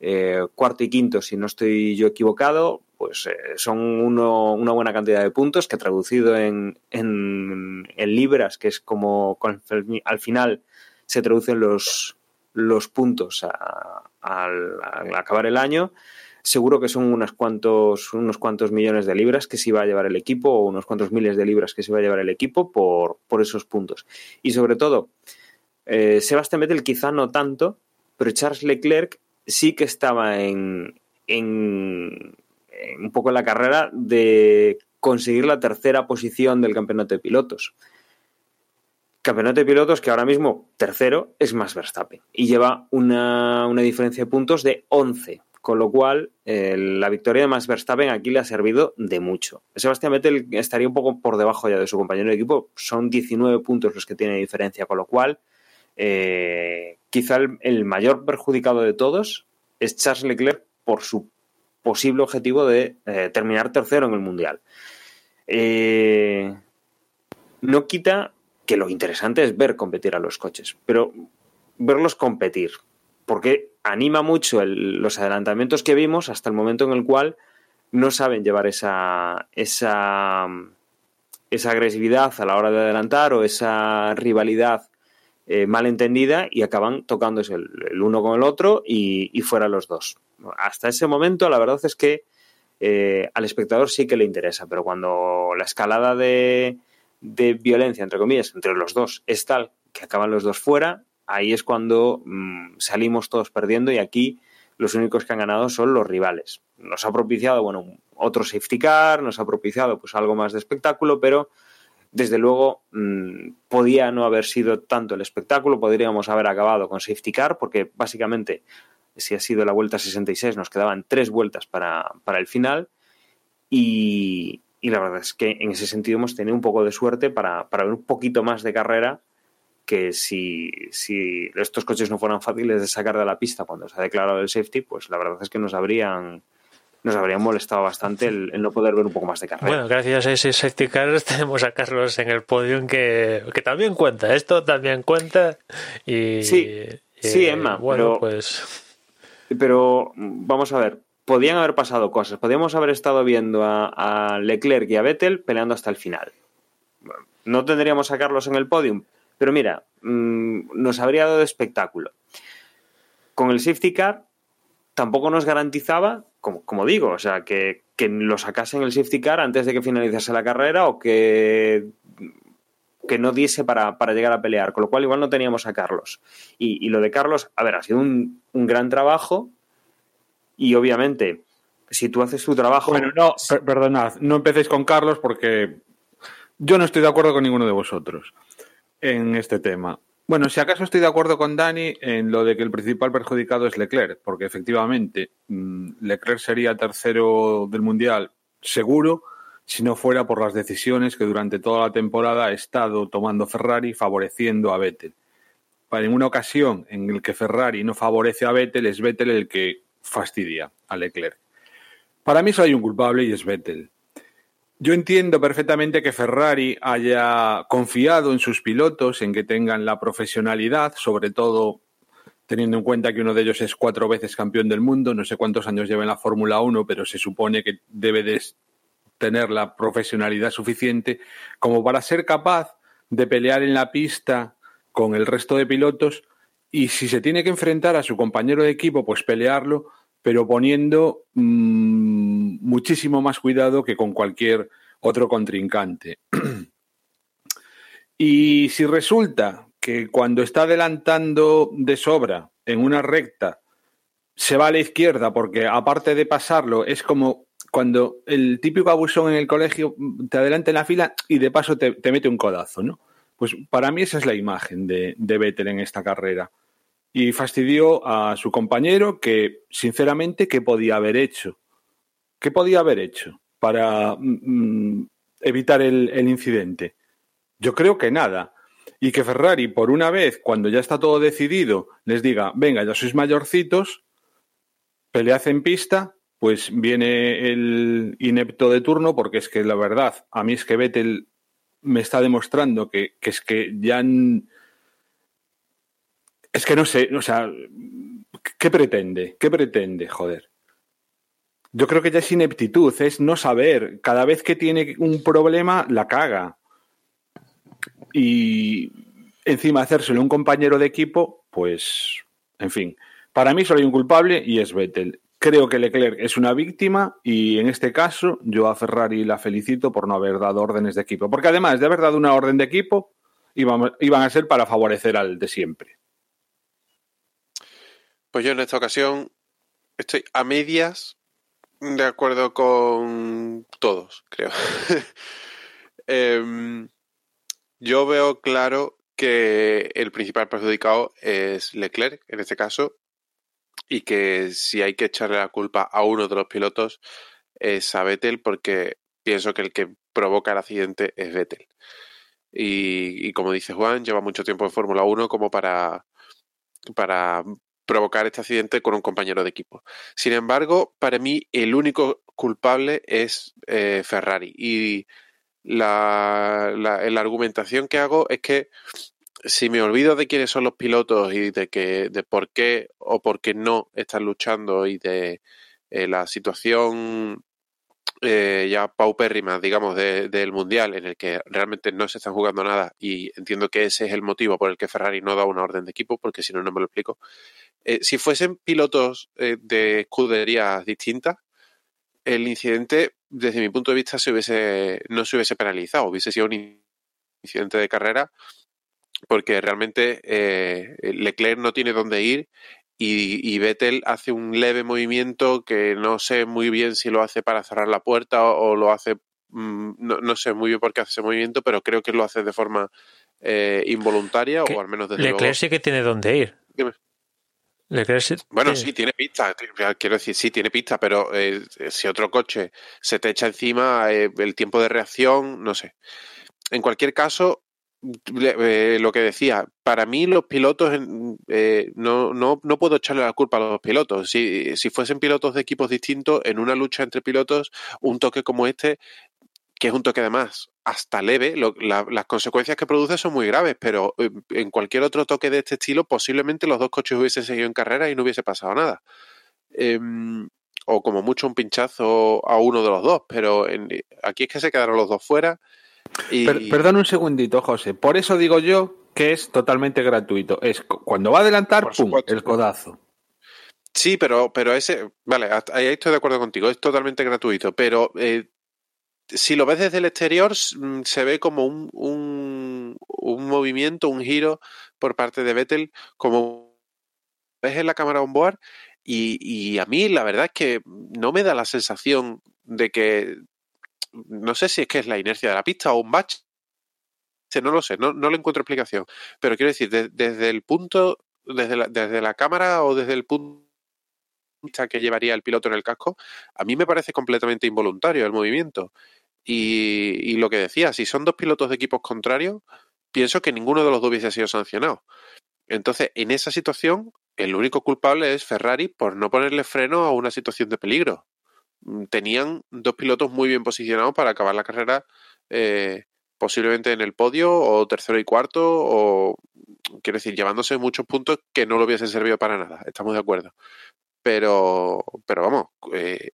eh, cuarto y quinto, si no estoy yo equivocado, pues eh, son una buena cantidad de puntos que traducido en, en, libras, que es como al final se traducen los, puntos al, acabar el año, seguro que son unos cuantos, unos cuantos millones de libras que se iba a llevar el equipo o unos cuantos miles de libras que se iba a llevar el equipo por, esos puntos. Y sobre todo, eh, Sebastián Vettel quizá no tanto, pero Charles Leclerc sí que estaba en, en, un poco en la carrera de conseguir la tercera posición del campeonato de pilotos. Campeonato de pilotos que ahora mismo tercero es más Verstappen y lleva una, una diferencia de puntos de 11 con lo cual eh, la victoria de Max Verstappen aquí le ha servido de mucho. Sebastián Vettel estaría un poco por debajo ya de su compañero de equipo, son 19 puntos los que tiene diferencia, con lo cual eh, quizá el, mayor perjudicado de todos es Charles Leclerc por su posible objetivo de eh, terminar tercero en el Mundial. Eh, no quita que lo interesante es ver competir a los coches, pero verlos competir, porque anima mucho los adelantamientos que vimos hasta el momento en el cual no saben llevar esa, esa, esa agresividad a la hora de adelantar o esa rivalidad eh, mal entendida y acaban tocándose el, uno con el otro y, fuera los dos. Hasta ese momento la verdad es que eh, al espectador sí que le interesa, pero cuando la escalada de, violencia, entre comillas, entre los dos es tal que acaban los dos fuera, ahí es cuando mmm, salimos todos perdiendo y aquí los únicos que han ganado son los rivales. Nos ha propiciado, bueno, otro safety car, nos ha propiciado pues algo más de espectáculo, pero desde luego mmm, podía no haber sido tanto el espectáculo, podríamos haber acabado con safety car, porque básicamente si ha sido la vuelta 66 nos quedaban tres vueltas para, para el final y, y, la verdad es que en ese sentido hemos tenido un poco de suerte para, para ver un poquito más de carrera que si, si, estos coches no fueran fáciles de sacar de la pista cuando se ha declarado el safety, pues la verdad es que nos habrían nos habrían molestado bastante el, el, no poder ver un poco más de carrera. Bueno, gracias a ese safety car tenemos a Carlos en el podio que, que también cuenta, esto también cuenta y sí, sí Emma, bueno, pero, pues pero vamos a ver, podían haber pasado cosas, podíamos haber estado viendo a, a Leclerc y a Vettel peleando hasta el final. No tendríamos a Carlos en el podium, pero mira, mmm, nos habría dado espectáculo. Con el safety car tampoco nos garantizaba, como, como digo, o sea, que, que, lo sacasen el safety car antes de que finalizase la carrera o que, que no diese para, para, llegar a pelear, con lo cual igual no teníamos a Carlos. Y, y lo de Carlos, a ver, ha sido un, un, gran trabajo y obviamente, si tú haces tu trabajo... Bueno, no, per perdonad, no empecéis con Carlos porque yo no estoy de acuerdo con ninguno de vosotros en este tema. Bueno, si acaso estoy de acuerdo con Dani en lo de que el principal perjudicado es Leclerc, porque efectivamente mm, Leclerc sería tercero del Mundial seguro si no fuera por las decisiones que durante toda la temporada ha estado tomando Ferrari favoreciendo a Vettel. Para ninguna ocasión en el que Ferrari no favorece a Vettel es Vettel el que fastidia a Leclerc. Para mí solo hay un culpable y es Vettel. Yo entiendo perfectamente que Ferrari haya confiado en sus pilotos, en que tengan la profesionalidad, sobre todo teniendo en cuenta que uno de ellos es cuatro veces campeón del mundo, no sé cuántos años lleva en la Fórmula 1, pero se supone que debe de tener la profesionalidad suficiente como para ser capaz de pelear en la pista con el resto de pilotos. Y si se tiene que enfrentar a su compañero de equipo, pues pelearlo pero poniendo mmm, muchísimo más cuidado que con cualquier otro contrincante. y si resulta que cuando está adelantando de sobra en una recta se va a la izquierda porque aparte de pasarlo es como cuando el típico abusón en el colegio te adelanta en la fila y de paso te, te mete un codazo, ¿no? Pues para mí esa es la imagen de, de Vettel en esta carrera. Y fastidió a su compañero que, sinceramente, ¿qué podía haber hecho? ¿Qué podía haber hecho para mm, evitar el, el incidente? Yo creo que nada. Y que Ferrari, por una vez, cuando ya está todo decidido, les diga, venga, ya sois mayorcitos, pelead en pista, pues viene el inepto de turno, porque es que la verdad, a mí es que Vettel me está demostrando que, que es que ya... Es que no sé, o sea, ¿qué pretende? ¿Qué pretende? Joder. Yo creo que ya es ineptitud, es no saber. Cada vez que tiene un problema, la caga. Y encima hacérselo un compañero de equipo, pues, en fin. Para mí solo hay un culpable y es Vettel. Creo que Leclerc es una víctima y en este caso yo a Ferrari la felicito por no haber dado órdenes de equipo. Porque además de haber dado una orden de equipo, iban, iban a ser para favorecer al de siempre. Pues yo en esta ocasión estoy a medias de acuerdo con todos, creo. Em, yo veo claro que el principal perjudicado es Leclerc, en este caso, y que si hay que echarle la culpa a uno de los pilotos es a Vettel, porque pienso que el que provoca el accidente es Vettel. Y, como dice Juan, lleva mucho tiempo en Fórmula 1 como para, para provocar este accidente con un compañero de equipo. Sin embargo, para mí el único culpable es eh, Ferrari. Y la, argumentación que hago es que si me olvido de quiénes son los pilotos y de que de por qué o por qué no están luchando y de eh, la situación eh, ya paupérrima, digamos, de, del Mundial, en el que realmente no se están jugando nada y entiendo que ese es el motivo por el que Ferrari no da una orden de equipo, porque si no, no me lo explico. Eh, si fuesen pilotos eh, de escuderías distintas, el incidente, desde mi punto de vista, se hubiese, no se hubiese penalizado, hubiese sido un incidente de carrera, porque realmente eh, Leclerc no tiene dónde ir y, y, Vettel hace un leve movimiento que no sé muy bien si lo hace para cerrar la puerta o, o lo hace, mmm, no, no, sé muy bien por qué hace ese movimiento, pero creo que lo hace de forma eh, involuntaria o al menos desde Leclerc luego. sí que tiene dónde ir. Dime. Leclerc Bueno, tiene- sí, tiene pista, quiero decir, sí, tiene pista, pero eh, si otro coche se te echa encima, eh, el tiempo de reacción, no sé. En cualquier caso, eh, lo que decía, para mí los pilotos, eh, no, no, no puedo echarle la culpa a los pilotos. Si, si fuesen pilotos de equipos distintos, en una lucha entre pilotos, un toque como este, que es un toque además hasta leve, lo, la, las consecuencias que produce son muy graves, pero eh, en cualquier otro toque de este estilo, posiblemente los dos coches hubiesen seguido en carrera y no hubiese pasado nada. Eh, o como mucho un pinchazo a uno de los dos, pero en, aquí es que se quedaron los dos fuera. Y... Per, perdón un segundito, José. Por eso digo yo que es totalmente gratuito. Es cuando va a adelantar, pum, el codazo. Sí, pero, pero ese, vale, ahí estoy de acuerdo contigo, es totalmente gratuito, pero eh, si lo ves desde el exterior, mm, se ve como un, un, un, movimiento, un giro por parte de Vettel, como ves en la cámara on board, y, y, a mí la verdad es que no me da la sensación de que, no sé si es que es la inercia de la pista o un batch, no lo sé, no, le encuentro explicación, pero quiero decir, de, desde el punto, desde la, desde la cámara o desde el punto que llevaría el piloto en el casco, a mí me parece completamente involuntario el movimiento. Y, y, lo que decía, si son dos pilotos de equipos contrarios, pienso que ninguno de los dos hubiese sido sancionado. Entonces, en esa situación, el único culpable es Ferrari por no ponerle freno a una situación de peligro. Tenían dos pilotos muy bien posicionados para acabar la carrera, eh, posiblemente en el podio, o tercero y cuarto, o quiero decir, llevándose muchos puntos que no lo hubiesen servido para nada. Estamos de acuerdo. Pero, pero vamos, eh,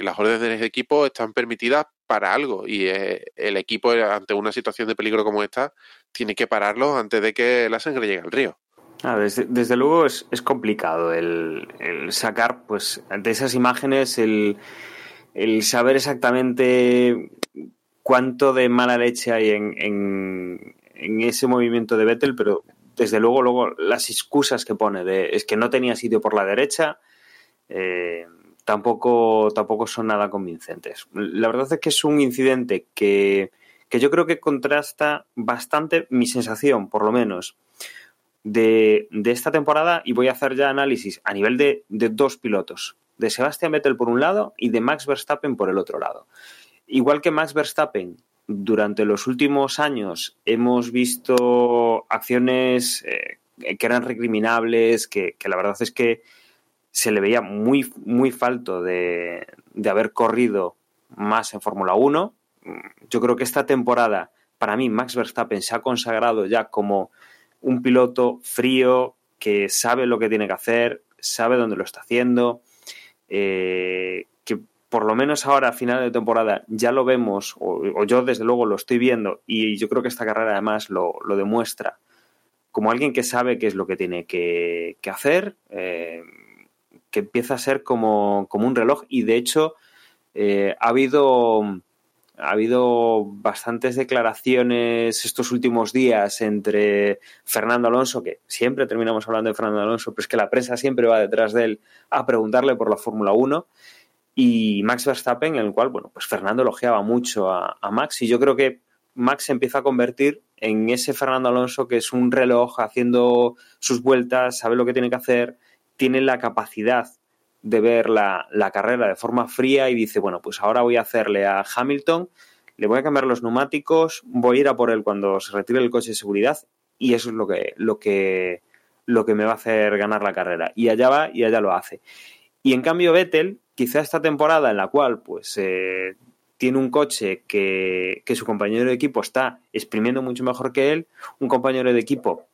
las órdenes de equipo están permitidas para algo y eh, el equipo ante una situación de peligro como esta tiene que pararlo antes de que la sangre llegue al río. Ah, desde, luego es, complicado el, sacar, pues, ante esas imágenes, el, el, saber exactamente cuánto de mala leche hay en, en, en, ese movimiento de Vettel, pero desde luego, luego las excusas que pone de es que no tenía sitio por la derecha, eh, tampoco, tampoco son nada convincentes. La verdad es que es un incidente que, que yo creo que contrasta bastante mi sensación, por lo menos, de, esta temporada y voy a hacer ya análisis a nivel de, dos pilotos, de Sebastian Vettel por un lado y de Max Verstappen por el otro lado. Igual que Max Verstappen, durante los últimos años hemos visto acciones eh, que eran recriminables, que, la verdad es que se le veía muy, muy falto de, de haber corrido más en Fórmula 1. Yo creo que esta temporada, para mí, Max Verstappen se ha consagrado ya como un piloto frío que sabe lo que tiene que hacer, sabe dónde lo está haciendo, eh, que por lo menos ahora a final de temporada ya lo vemos, o, yo desde luego lo estoy viendo, y yo creo que esta carrera además lo, demuestra, como alguien que sabe qué es lo que tiene que, hacer, eh, que empieza a ser como, como, un reloj, y de hecho eh, ha habido ha habido bastantes declaraciones estos últimos días entre Fernando Alonso, que siempre terminamos hablando de Fernando Alonso, pero es que la prensa siempre va detrás de él a preguntarle por la Fórmula 1, y Max Verstappen, en el cual, bueno, pues Fernando elogiaba mucho a, Max, y yo creo que Max se empieza a convertir en ese Fernando Alonso que es un reloj haciendo sus vueltas, sabe lo que tiene que hacer, tiene la capacidad de ver la, carrera de forma fría y dice, bueno, pues ahora voy a hacerle a Hamilton, le voy a cambiar los neumáticos, voy a ir a por él cuando se retire el coche de seguridad y eso es lo que, lo que, lo que me va a hacer ganar la carrera. Y allá va y allá lo hace. Y en cambio Vettel, quizá esta temporada en la cual pues eh, tiene un coche que, que su compañero de equipo está exprimiendo mucho mejor que él, un compañero de equipo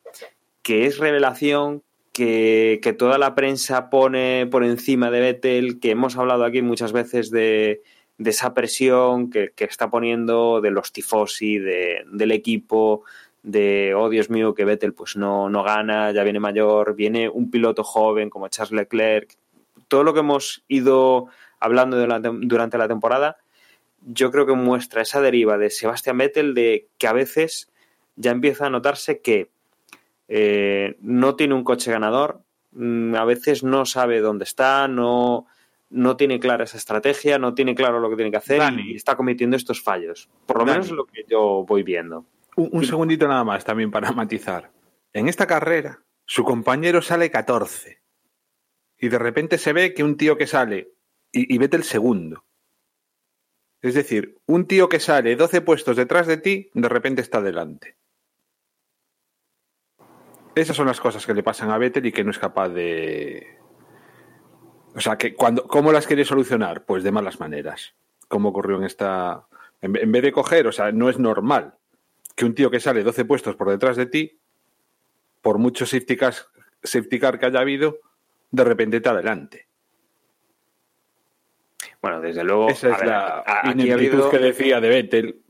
que es revelación, que, toda la prensa pone por encima de Vettel, que hemos hablado aquí muchas veces de, esa presión que, está poniendo de los tifosi, del equipo, de, oh Dios mío, que Vettel pues no, no gana, ya viene mayor, viene un piloto joven como Charles Leclerc. Todo lo que hemos ido hablando durante la temporada, yo creo que muestra esa deriva de Sebastian Vettel de que a veces ya empieza a notarse que eh, no tiene un coche ganador, mm, a veces no sabe dónde está, no, no tiene clara esa estrategia, no tiene claro lo que tiene que hacer y está cometiendo estos fallos. Por lo menos es lo que yo voy viendo. Un, segundito nada más también para matizar. En esta carrera, su compañero sale 14 y de repente se ve que un tío que sale y, y vete el segundo. Es decir, un tío que sale 12 puestos detrás de ti, de repente está delante. Esas son las cosas que le pasan a Vettel y que no es capaz de. O sea, que cuando, ¿cómo las quiere solucionar? Pues de malas maneras. Como ocurrió en esta. En, vez de coger, o sea, no es normal que un tío que sale 12 puestos por detrás de ti, por mucho safety car, que haya habido, de repente te adelante. Bueno, desde luego. Esa es la ineptitud que decía de Vettel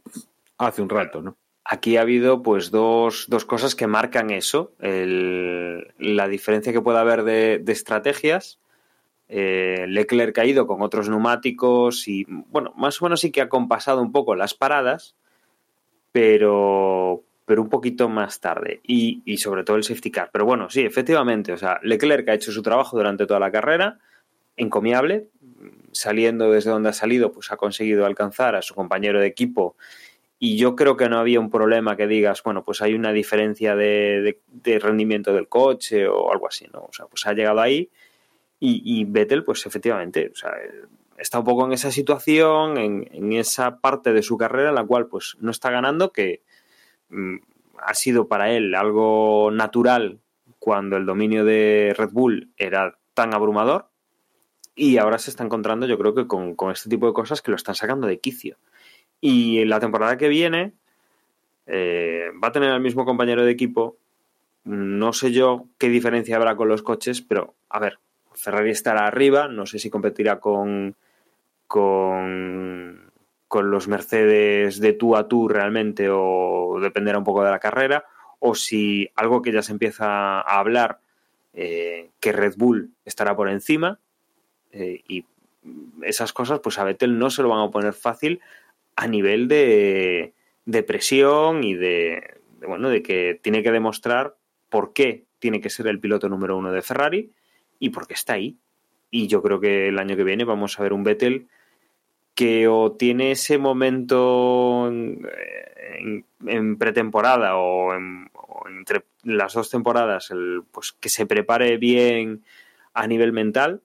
hace un rato, ¿no? Aquí ha habido pues dos, dos cosas que marcan eso, la diferencia que puede haber de, estrategias. Eh, Leclerc ha ido con otros neumáticos y, bueno, más o menos sí que ha compasado un poco las paradas, pero, pero un poquito más tarde y, y, sobre todo el safety car. Pero bueno, sí, efectivamente, o sea, Leclerc ha hecho su trabajo durante toda la carrera, encomiable, saliendo desde donde ha salido, pues ha conseguido alcanzar a su compañero de equipo y yo creo que no había un problema que digas, bueno, pues hay una diferencia de, rendimiento del coche o algo así, ¿no? O sea, pues ha llegado ahí y, Vettel, pues efectivamente, o sea, está un poco en esa situación, en, esa parte de su carrera en la cual pues no está ganando, que mm, ha sido para él algo natural cuando el dominio de Red Bull era tan abrumador y ahora se está encontrando yo creo que con este tipo de cosas que lo están sacando de quicio. Y en la temporada que viene eh, va a tener el mismo compañero de equipo. No sé yo qué diferencia habrá con los coches, pero a ver, Ferrari estará arriba, no sé si competirá con, con, con los Mercedes de tú a tú realmente o dependerá un poco de la carrera, o si algo que ya se empieza a hablar, eh, que Red Bull estará por encima, eh, y esas cosas pues a Vettel no se lo van a poner fácil a nivel de, de presión y de, bueno, de que tiene que demostrar por qué tiene que ser el piloto número uno de Ferrari y por qué está ahí. Y yo creo que el año que viene vamos a ver un Vettel que o tiene ese momento en, pretemporada o, en, entre las dos temporadas, el, pues que se prepare bien a nivel mental.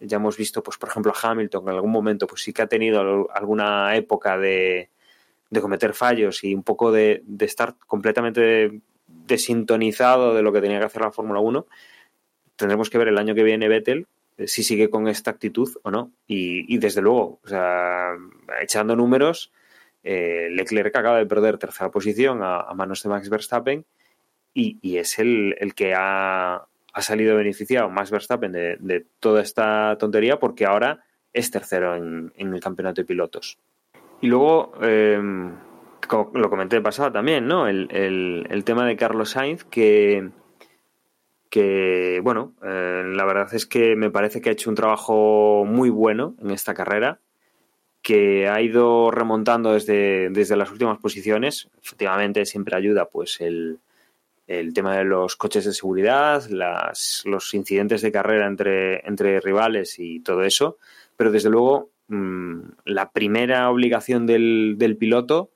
Ya hemos visto, pues, por ejemplo, a Hamilton en algún momento, pues sí que ha tenido alguna época de, de cometer fallos y un poco de, de estar completamente desintonizado de lo que tenía que hacer la Fórmula 1. Tendremos que ver el año que viene Vettel eh, si sigue con esta actitud o no. Y, desde luego, o sea, echando números, eh, Leclerc acaba de perder tercera posición a, manos de Max Verstappen y, es el, el que ha, ha, salido beneficiado Max Verstappen de, toda esta tontería porque ahora es tercero en, el campeonato de pilotos. Y luego, eh, lo comenté pasado también, ¿no? El, el, tema de Carlos Sainz, que, que bueno, eh, la verdad es que me parece que ha hecho un trabajo muy bueno en esta carrera, que ha ido remontando desde, desde las últimas posiciones. Efectivamente, siempre ayuda pues el, el tema de los coches de seguridad, las, los incidentes de carrera entre, entre rivales y todo eso, pero desde luego mm, la primera obligación del, del piloto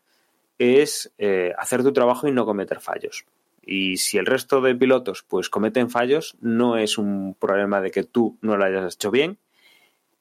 es eh, hacer tu trabajo y no cometer fallos. Y si el resto de pilotos pues cometen fallos, no es un problema de que tú no lo hayas hecho bien.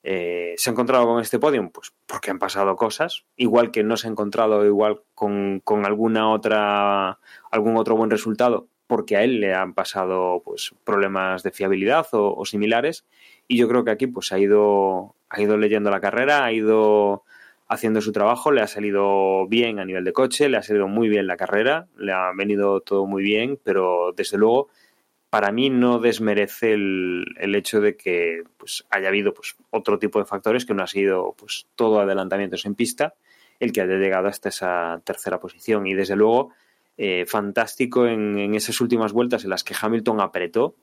Eh, ¿Se ha encontrado con este podium? Pues porque han pasado cosas, igual que no se ha encontrado igual con, alguna otra, algún otro buen resultado, porque a él le han pasado pues problemas de fiabilidad o, o similares. Y yo creo que aquí pues ha ido, ha ido leyendo la carrera, ha ido haciendo su trabajo, le ha salido bien a nivel de coche, le ha salido muy bien la carrera, le ha venido todo muy bien, pero desde luego para mí no desmerece el, el hecho de que pues, haya habido pues, otro tipo de factores que no ha sido pues, todo adelantamientos en pista el que haya llegado hasta esa tercera posición. Y desde luego, eh, fantástico en, esas últimas vueltas en las que Hamilton apretó.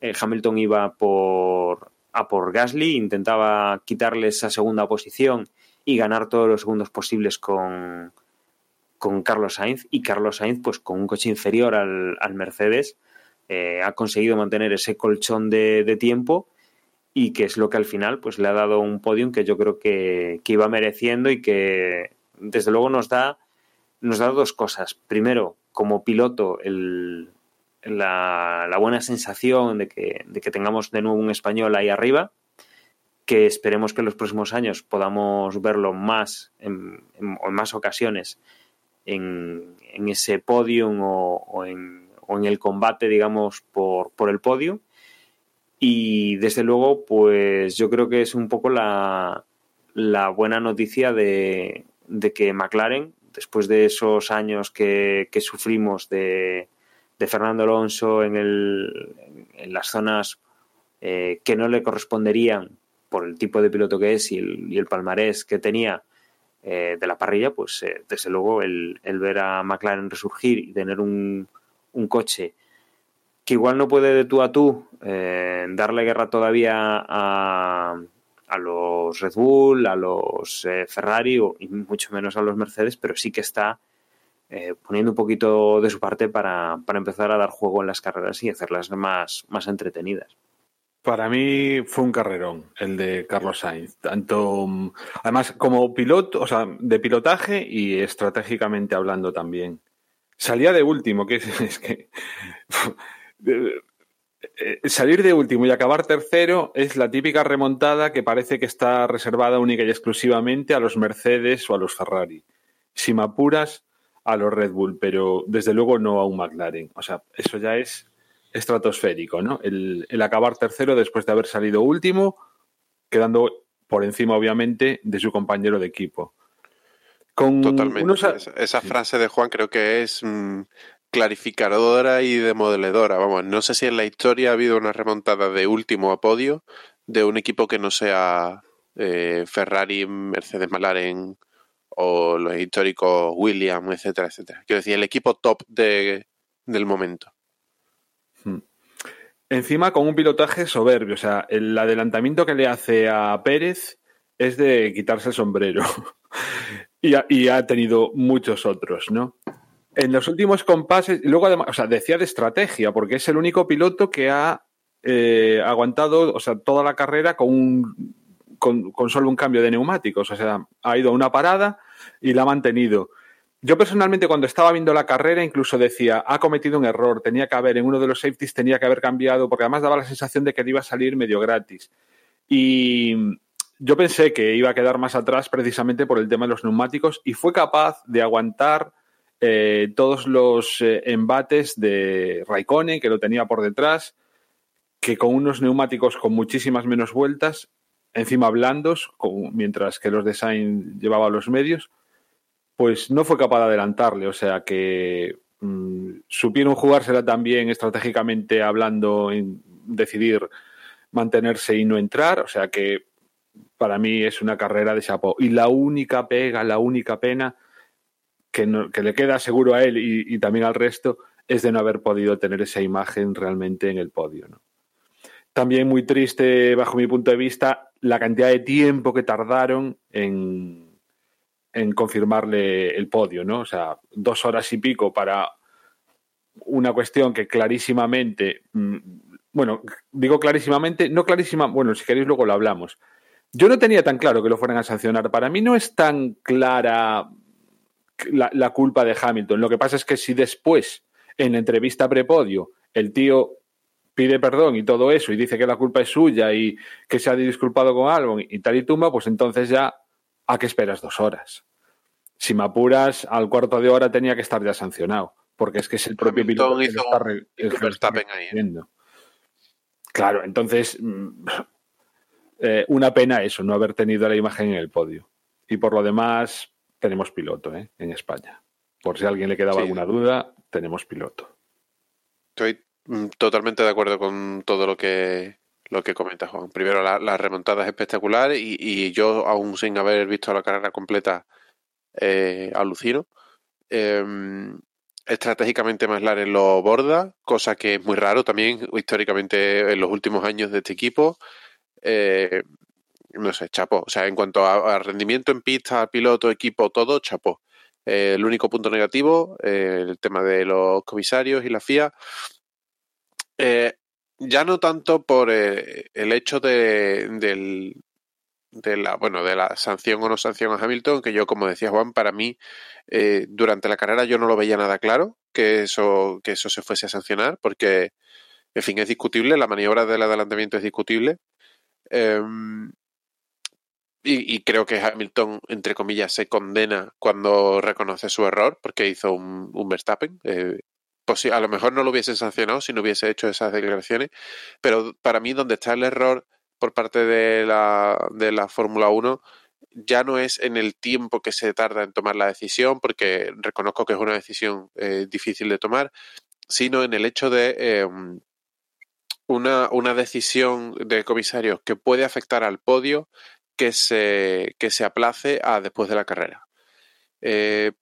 Eh, Hamilton iba por, a por Gasly, intentaba quitarle esa segunda posición y ganar todos los segundos posibles con, con Carlos Sainz y Carlos Sainz pues con un coche inferior al, al Mercedes eh, ha conseguido mantener ese colchón de, tiempo y que es lo que al final pues le ha dado un podium que yo creo que, que iba mereciendo y que desde luego nos da nos da dos cosas. Primero como piloto el, la, la buena sensación de que, de que tengamos de nuevo un español ahí arriba que esperemos que en los próximos años podamos verlo más en, en, más ocasiones en, en ese podium o, o, en, en, el combate, digamos, por, por el podio. Y desde luego, pues yo creo que es un poco la, la buena noticia de, de, que McLaren, después de esos años que, que sufrimos de, de, Fernando Alonso en, el, en las zonas eh, que no le corresponderían por el tipo de piloto que es y el, el palmarés que tenía eh, de la parrilla, pues eh, desde luego el, el, ver a McLaren resurgir y tener un, un, coche que igual no puede de tú a tú eh, darle guerra todavía a, a, los Red Bull, a los eh, Ferrari y mucho menos a los Mercedes, pero sí que está eh, poniendo un poquito de su parte para, para empezar a dar juego en las carreras y hacerlas más, más entretenidas. Para mí fue un carrerón el de Carlos Sainz, tanto además como piloto, o sea, de pilotaje y estratégicamente hablando también. Salía de último, que es, que eh, salir de último y acabar tercero es la típica remontada que parece que está reservada única y exclusivamente a los Mercedes o a los Ferrari. Si me apuras, a los Red Bull, pero desde luego no a un McLaren. O sea, eso ya es estratosférico, ¿no? El, acabar tercero después de haber salido último, quedando por encima, obviamente, de su compañero de equipo. Con Totalmente. Unos... Esa, esa sí. frase de Juan creo que es mmm, clarificadora y demoledora. Vamos, no sé si en la historia ha habido una remontada de último a podio de un equipo que no sea eh, Ferrari, Mercedes, McLaren o los históricos Williams, etcétera, etcétera. Quiero decir, el equipo top de, del momento. Encima con un pilotaje soberbio, o sea, el adelantamiento que le hace a Pérez es de quitarse el sombrero. y, ha, tenido muchos otros, ¿no? En los últimos compases, luego además, o sea, decía de estrategia, porque es el único piloto que ha eh, aguantado, o sea, toda la carrera con, con, solo un cambio de neumáticos. O sea, ha ido a una parada y la ha mantenido. Yo personalmente cuando estaba viendo la carrera incluso decía, ha cometido un error, tenía que haber, en uno de los safeties tenía que haber cambiado, porque además daba la sensación de que le iba a salir medio gratis. Y yo pensé que iba a quedar más atrás precisamente por el tema de los neumáticos y fue capaz de aguantar eh, todos los eh, embates de Raikkonen, que lo tenía por detrás, que con unos neumáticos con muchísimas menos vueltas, encima blandos, mientras que los de Sainz llevaba los medios, pues no fue capaz de adelantarle. O sea que mmm, supieron jugársela también estratégicamente hablando en decidir mantenerse y no entrar. O sea que para mí es una carrera de chapo. Y la única pega, la única pena que, le queda seguro a él y, también al resto es de no haber podido tener esa imagen realmente en el podio. ¿no? También muy triste, bajo mi punto de vista, la cantidad de tiempo que tardaron en, en confirmarle el podio, ¿no? O sea, dos horas y pico para una cuestión que clarísimamente, mm, bueno, digo clarísimamente, no clarísima, bueno, si queréis luego lo hablamos. Yo no tenía tan claro que lo fueran a sancionar. Para mí no es tan clara la, la culpa de Hamilton. Lo que pasa es que si después, en la entrevista prepodio, el tío pide perdón y todo eso y dice que la culpa es suya y que se ha disculpado con algo y tal y tumba, pues entonces ya ¿a qué esperas dos horas? Si me apuras, al cuarto de hora tenía que estar ya sancionado, porque es que es el propio piloto que hizo está, re, el que está ahí. ¿eh? Claro, entonces, eh, una pena eso, no haber tenido la imagen en el podio. Y por lo demás, tenemos piloto ¿eh? en España. Por si a alguien le quedaba sí. alguna duda, tenemos piloto. Estoy mm, totalmente de acuerdo con todo lo que, lo que comenta Juan. Primero, la, la remontada es espectacular y, y, yo, aún sin haber visto la carrera completa, eh, alucino. Eh, estratégicamente McLaren lo borda, cosa que es muy raro también históricamente en los últimos años de este equipo. Eh, no sé, chapó. O sea, en cuanto a, rendimiento en pista, piloto, equipo, todo, chapó. Eh, el único punto negativo, eh, el tema de los comisarios y la FIA. Ya no tanto por el hecho de, la bueno de la sanción o no sanción a Hamilton que yo como decía Juan para mí durante la carrera yo no lo veía nada claro que eso que eso se fuese a sancionar porque en fin es discutible la maniobra del adelantamiento es discutible eh, y, creo que Hamilton entre comillas se condena cuando reconoce su error porque hizo un, un Verstappen eh, pues a lo mejor no lo hubiese sancionado si no hubiese hecho esas declaraciones, pero para mí donde está el error por parte de la, de la Fórmula 1 ya no es en el tiempo que se tarda en tomar la decisión, porque reconozco que es una decisión eh, difícil de tomar, sino en el hecho de eh, una, una decisión de comisarios que puede afectar al podio que se, que se aplace a después de la carrera. Eh,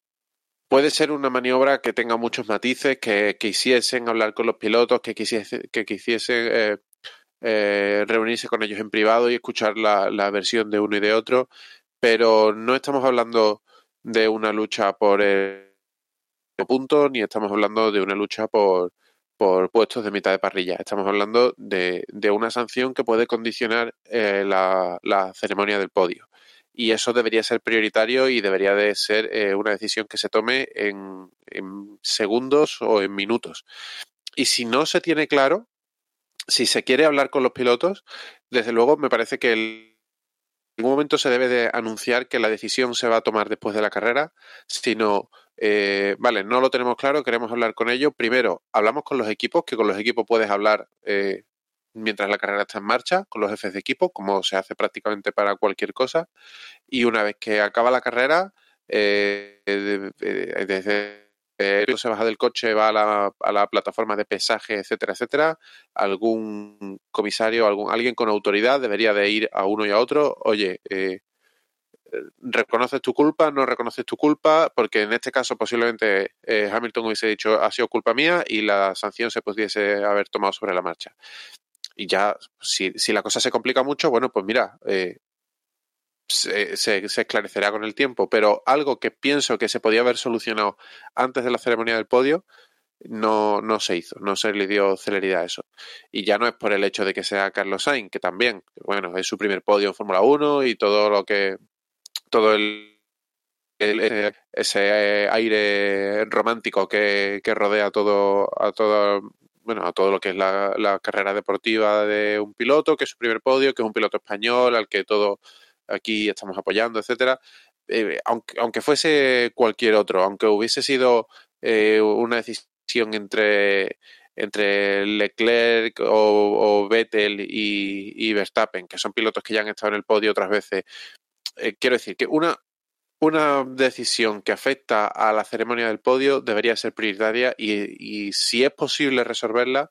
puede ser una maniobra que tenga muchos matices, que quisiesen hablar con los pilotos, que quisiesen, que quisiesen eh, eh, reunirse con ellos en privado y escuchar la, la, versión de uno y de otro, pero no estamos hablando de una lucha por el punto, ni estamos hablando de una lucha por, por puestos de mitad de parrilla. Estamos hablando de, de una sanción que puede condicionar eh, la, la ceremonia del podio y eso debería ser prioritario y debería de ser eh, una decisión que se tome en, en, segundos o en minutos. Y si no se tiene claro, si se quiere hablar con los pilotos, desde luego me parece que el, en un momento se debe de anunciar que la decisión se va a tomar después de la carrera, sino, eh, vale, no lo tenemos claro, queremos hablar con ellos. Primero, hablamos con los equipos, que con los equipos puedes hablar eh, mientras la carrera está en marcha con los jefes de equipo, como se hace prácticamente para cualquier cosa. Y una vez que acaba la carrera, eh, desde se baja del coche, va a la, a la, plataforma de pesaje, etcétera, etcétera, algún comisario, algún, alguien con autoridad debería de ir a uno y a otro, oye, eh, reconoces tu culpa, no reconoces tu culpa, porque en este caso posiblemente eh, Hamilton hubiese dicho ha sido culpa mía y la sanción se pudiese haber tomado sobre la marcha. Y ya, si, si, la cosa se complica mucho, bueno, pues mira, eh, se, se, esclarecerá con el tiempo, pero algo que pienso que se podía haber solucionado antes de la ceremonia del podio, no, no se hizo, no se le dio celeridad a eso. Y ya no es por el hecho de que sea Carlos Sainz, que también, bueno, es su primer podio en Fórmula 1 y todo lo que, todo el, ese aire romántico que, que rodea todo, a todo, bueno, a todo lo que es la, carrera deportiva de un piloto, que es su primer podio, que es un piloto español, al que todo aquí estamos apoyando, etcétera. Eh, aunque, aunque fuese cualquier otro, aunque hubiese sido eh, una decisión entre, entre Leclerc o, Vettel y, Verstappen, que son pilotos que ya han estado en el podio otras veces. Eh, quiero decir que una, una decisión que afecta a la ceremonia del podio debería ser prioritaria y, si es posible resolverla,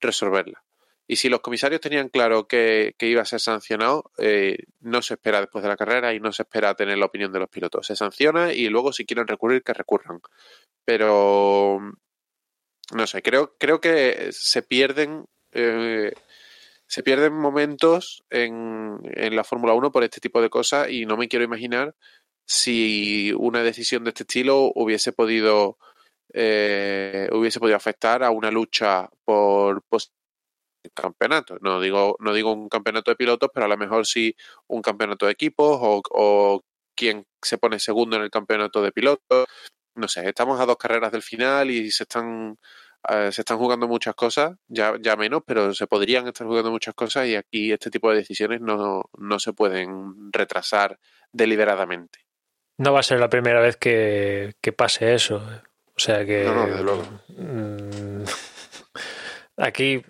resolverla. Y si los comisarios tenían claro que, que iba a ser sancionado, eh, no se espera después de la carrera y no se espera tener la opinión de los pilotos. Se sanciona y luego si quieren recurrir, que recurran. Pero no sé, creo, creo que se pierden. Eh, se pierden momentos en, en la Fórmula 1 por este tipo de cosas y no me quiero imaginar si una decisión de este estilo hubiese podido eh, hubiese podido afectar a una lucha por campeonato. No digo, no digo un campeonato de pilotos, pero a lo mejor sí un campeonato de equipos o, o quien se pone segundo en el campeonato de pilotos. No sé, estamos a dos carreras del final y se están eh, se están jugando muchas cosas, ya, ya menos, pero se podrían estar jugando muchas cosas y aquí este tipo de decisiones no, no se pueden retrasar deliberadamente. No va a ser la primera vez que, que pase eso. O sea que. No, no, desde luego. Mm, aquí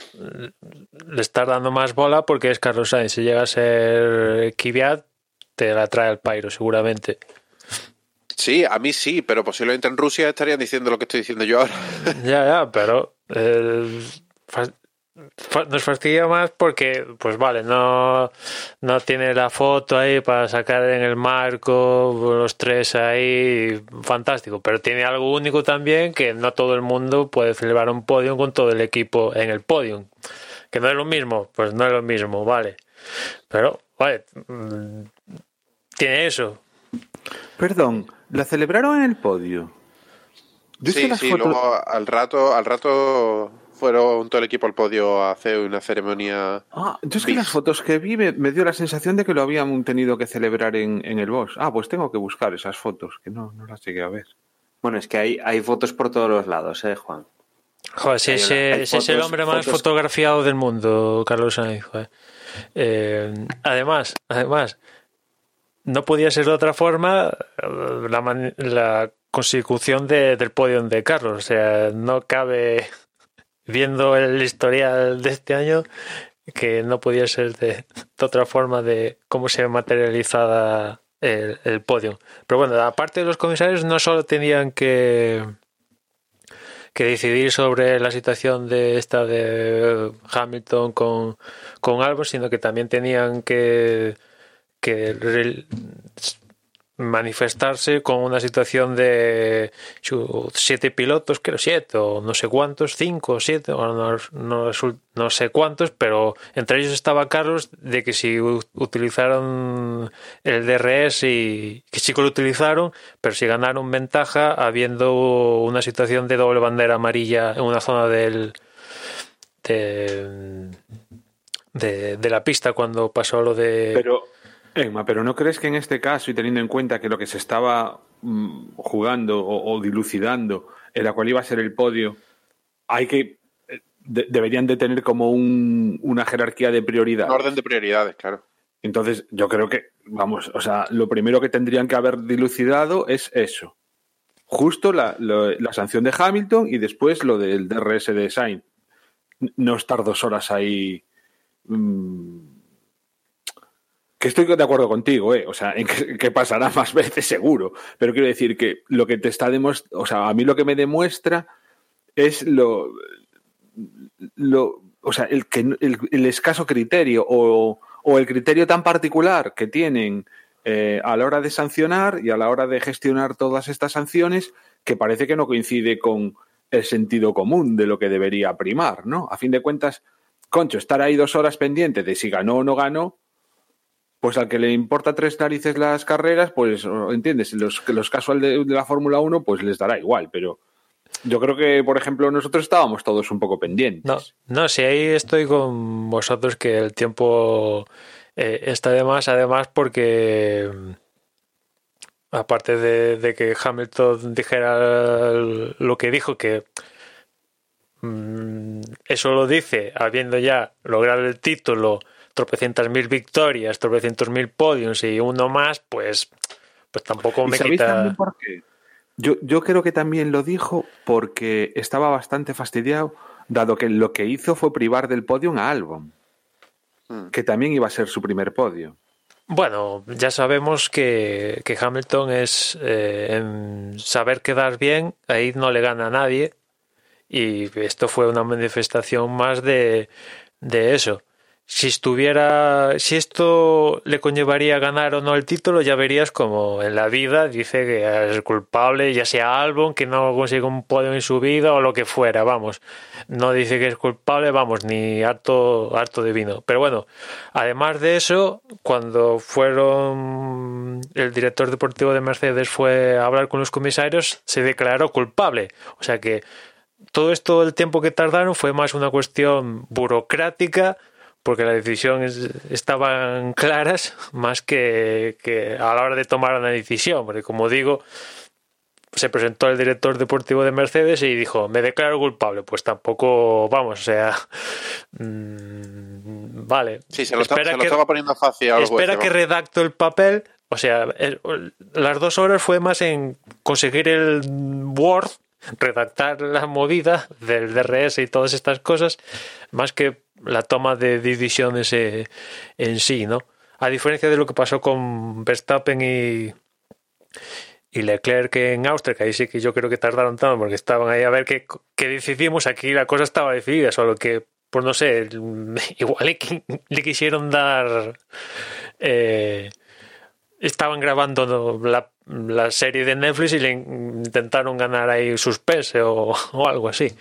le estás dando más bola porque es Carlos Sainz. Si llega a ser Kvyat, te la trae al Pairo, seguramente. Sí, a mí sí, pero posiblemente en Rusia estarían diciendo lo que estoy diciendo yo ahora. Ya, ya, pero eh, nos fastidia más porque, pues vale, no, no tiene la foto ahí para sacar en el marco, los tres ahí, fantástico, pero tiene algo único también que no todo el mundo puede celebrar un podio con todo el equipo en el podio. Que no es lo mismo, pues no es lo mismo, vale. Pero, vale, mm, tiene eso. Perdón, la celebraron en el podio. Yo sí, sí, fotos... luego al rato, al rato fueron todo el equipo al podio a hacer una ceremonia. Ah, yo es que las fotos que vi me, me, dio la sensación de que lo habían tenido que celebrar en, en, el boss. Ah, pues tengo que buscar esas fotos, que no, no las llegué a ver. Bueno, es que hay, hay fotos por todos los lados, ¿eh, Juan? Joder, si, ese, es el hombre más fotos... fotografiado del mundo, Carlos Sainz. Eh, además, además, no podía ser de otra forma la, la consecución de, del podio de Carlos. O sea, no cabe, viendo el historial de este año, que no podía ser de, de otra forma de cómo se materializada el, el, podio. Pero bueno, aparte de los comisarios, no solo tenían que que decidir sobre la situación de esta de Hamilton con, con sino que también tenían que que manifestarse con una situación de siete pilotos, creo siete o no sé cuántos, cinco siete, o no, no, sé cuántos, pero entre ellos estaba Carlos de que si utilizaron el DRS y que sí que lo utilizaron, pero si ganaron ventaja habiendo una situación de doble bandera amarilla en una zona del de, de, la pista cuando pasó lo de Emma, pero ¿no crees que en este caso, y teniendo en cuenta que lo que se estaba mm, jugando o, o, dilucidando era cuál iba a ser el podio, hay que de, deberían de tener como un, una jerarquía de prioridades? Un orden de prioridades, claro. Entonces, yo creo que, vamos, o sea, lo primero que tendrían que haber dilucidado es eso. Justo la, la sanción de Hamilton y después lo del DRS de Sainz. No estar dos horas ahí. Mmm, que estoy de acuerdo contigo, ¿eh? o sea, en que, pasará más veces seguro, pero quiero decir que lo que te está demostrando, o sea, a mí lo que me demuestra es lo, lo o sea, el, que, el escaso criterio o, o, el criterio tan particular que tienen eh, a la hora de sancionar y a la hora de gestionar todas estas sanciones que parece que no coincide con el sentido común de lo que debería primar, ¿no? A fin de cuentas, concho, estar ahí dos horas pendiente de si ganó o no ganó, pues al que le importa tres narices las carreras, pues entiendes, los, los casual de, la Fórmula 1, pues les dará igual, pero yo creo que, por ejemplo, nosotros estábamos todos un poco pendientes. No, no, si ahí estoy con vosotros que el tiempo eh, está de más, además porque aparte de, que Hamilton dijera lo que dijo, que mm, eso lo dice habiendo ya logrado el título, tropecientas mil victorias, tropecientos mil podios y uno más, pues, pues tampoco me quita. Por qué? Yo, yo creo que también lo dijo porque estaba bastante fastidiado, dado que lo que hizo fue privar del podio a Albon, hmm. que también iba a ser su primer podio. Bueno, ya sabemos que, Hamilton es eh, en saber quedar bien, ahí no le gana a nadie. Y esto fue una manifestación más de, de eso si estuviera, si esto le conllevaría ganar o no el título, ya verías como en la vida dice que es culpable, ya sea Albon, que no consigue un podio en su vida o lo que fuera, vamos. No dice que es culpable, vamos, ni harto, harto de vino. Pero bueno, además de eso, cuando fueron, el director deportivo de Mercedes fue a hablar con los comisarios, se declaró culpable. O sea que todo esto, el tiempo que tardaron, fue más una cuestión burocrática porque las decisiones estaban claras más que, a la hora de tomar una decisión, porque como digo, se presentó el director deportivo de Mercedes y dijo, me declaro culpable, pues tampoco, vamos, o sea, mm, vale. Sí, se lo, estaba poniendo fácil. espera que redacto el papel, o sea, las dos horas fue más en conseguir el Word, redactar la movida del DRS y todas estas cosas, más que la toma de decisiones eh, en sí, ¿no? A diferencia de lo que pasó con Verstappen y, y Leclerc en Austria, que ahí sí que yo creo que tardaron tanto porque estaban ahí a ver qué, decidimos. Aquí la cosa estaba decidida, solo que, pues no sé, igual le, quisieron dar. Eh, estaban grabando la, la, serie de Netflix y le intentaron ganar ahí suspense o, o algo así.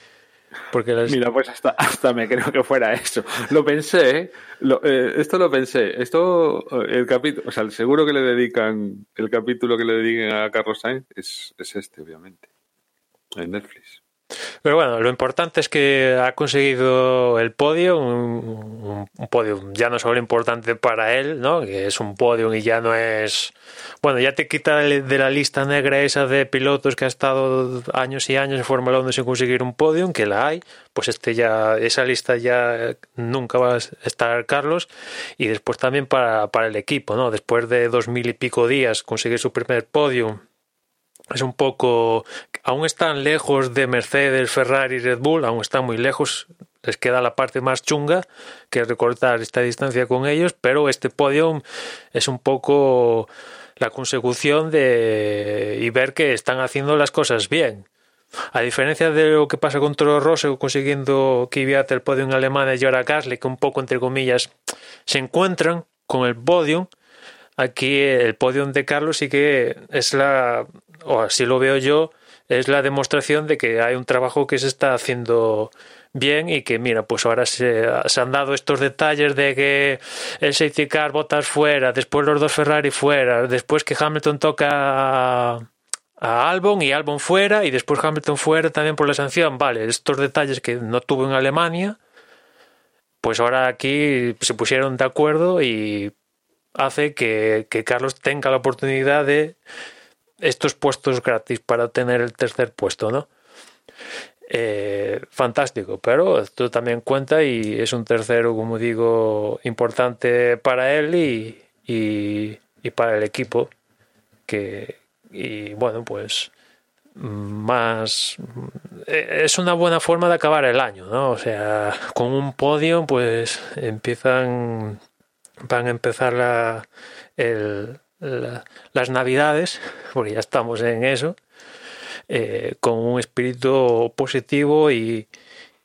Porque Mira, pues hasta, hasta me creo que fuera eso. Lo pensé, eh, esto lo pensé. Esto, el capítulo, o sea, seguro que le dedican, el capítulo que le dediquen a Carlos Sainz es, es este, obviamente, en Netflix. Pero bueno, lo importante es que ha conseguido el podio, un, podio ya no solo importante para él, ¿no? que es un podio y ya no es... Bueno, ya te quita de la lista negra esa de pilotos que ha estado años y años en Fórmula 1 sin conseguir un podio, que la hay, pues este ya, esa lista ya nunca va a estar Carlos, y después también para, para el equipo, ¿no? Después de dos mil y pico días conseguir su primer podio es un poco aún están lejos de Mercedes, Ferrari y Red Bull, aún están muy lejos, les queda la parte más chunga que recortar esta distancia con ellos, pero este podio es un poco la consecución de y ver que están haciendo las cosas bien. A diferencia de lo que pasa con Toro Rosso consiguiendo que el podio en Alemania y ahora Gasly, que un poco entre comillas se encuentran con el podio, aquí el podio de Carlos sí que es la o así lo veo yo, es la demostración de que hay un trabajo que se está haciendo bien y que mira, pues ahora se, han dado estos detalles de que el safety car botas fuera, después los dos Ferrari fuera, después que Hamilton toca a, Albon y Albon fuera y después Hamilton fuera también por la sanción, vale, estos detalles que no tuvo en Alemania, pues ahora aquí se pusieron de acuerdo y hace que Carlos tenga la oportunidad de estos puestos gratis para tener el tercer puesto, ¿no? Eh, fantástico, pero esto también cuenta y es un tercero, como digo, importante para él y, y, para el equipo. Que, y bueno, pues más eh, es una buena forma de acabar el año, ¿no? O sea, con un podio, pues empiezan van a empezar la, el, las navidades, porque ya estamos en eso, eh, con un espíritu positivo y,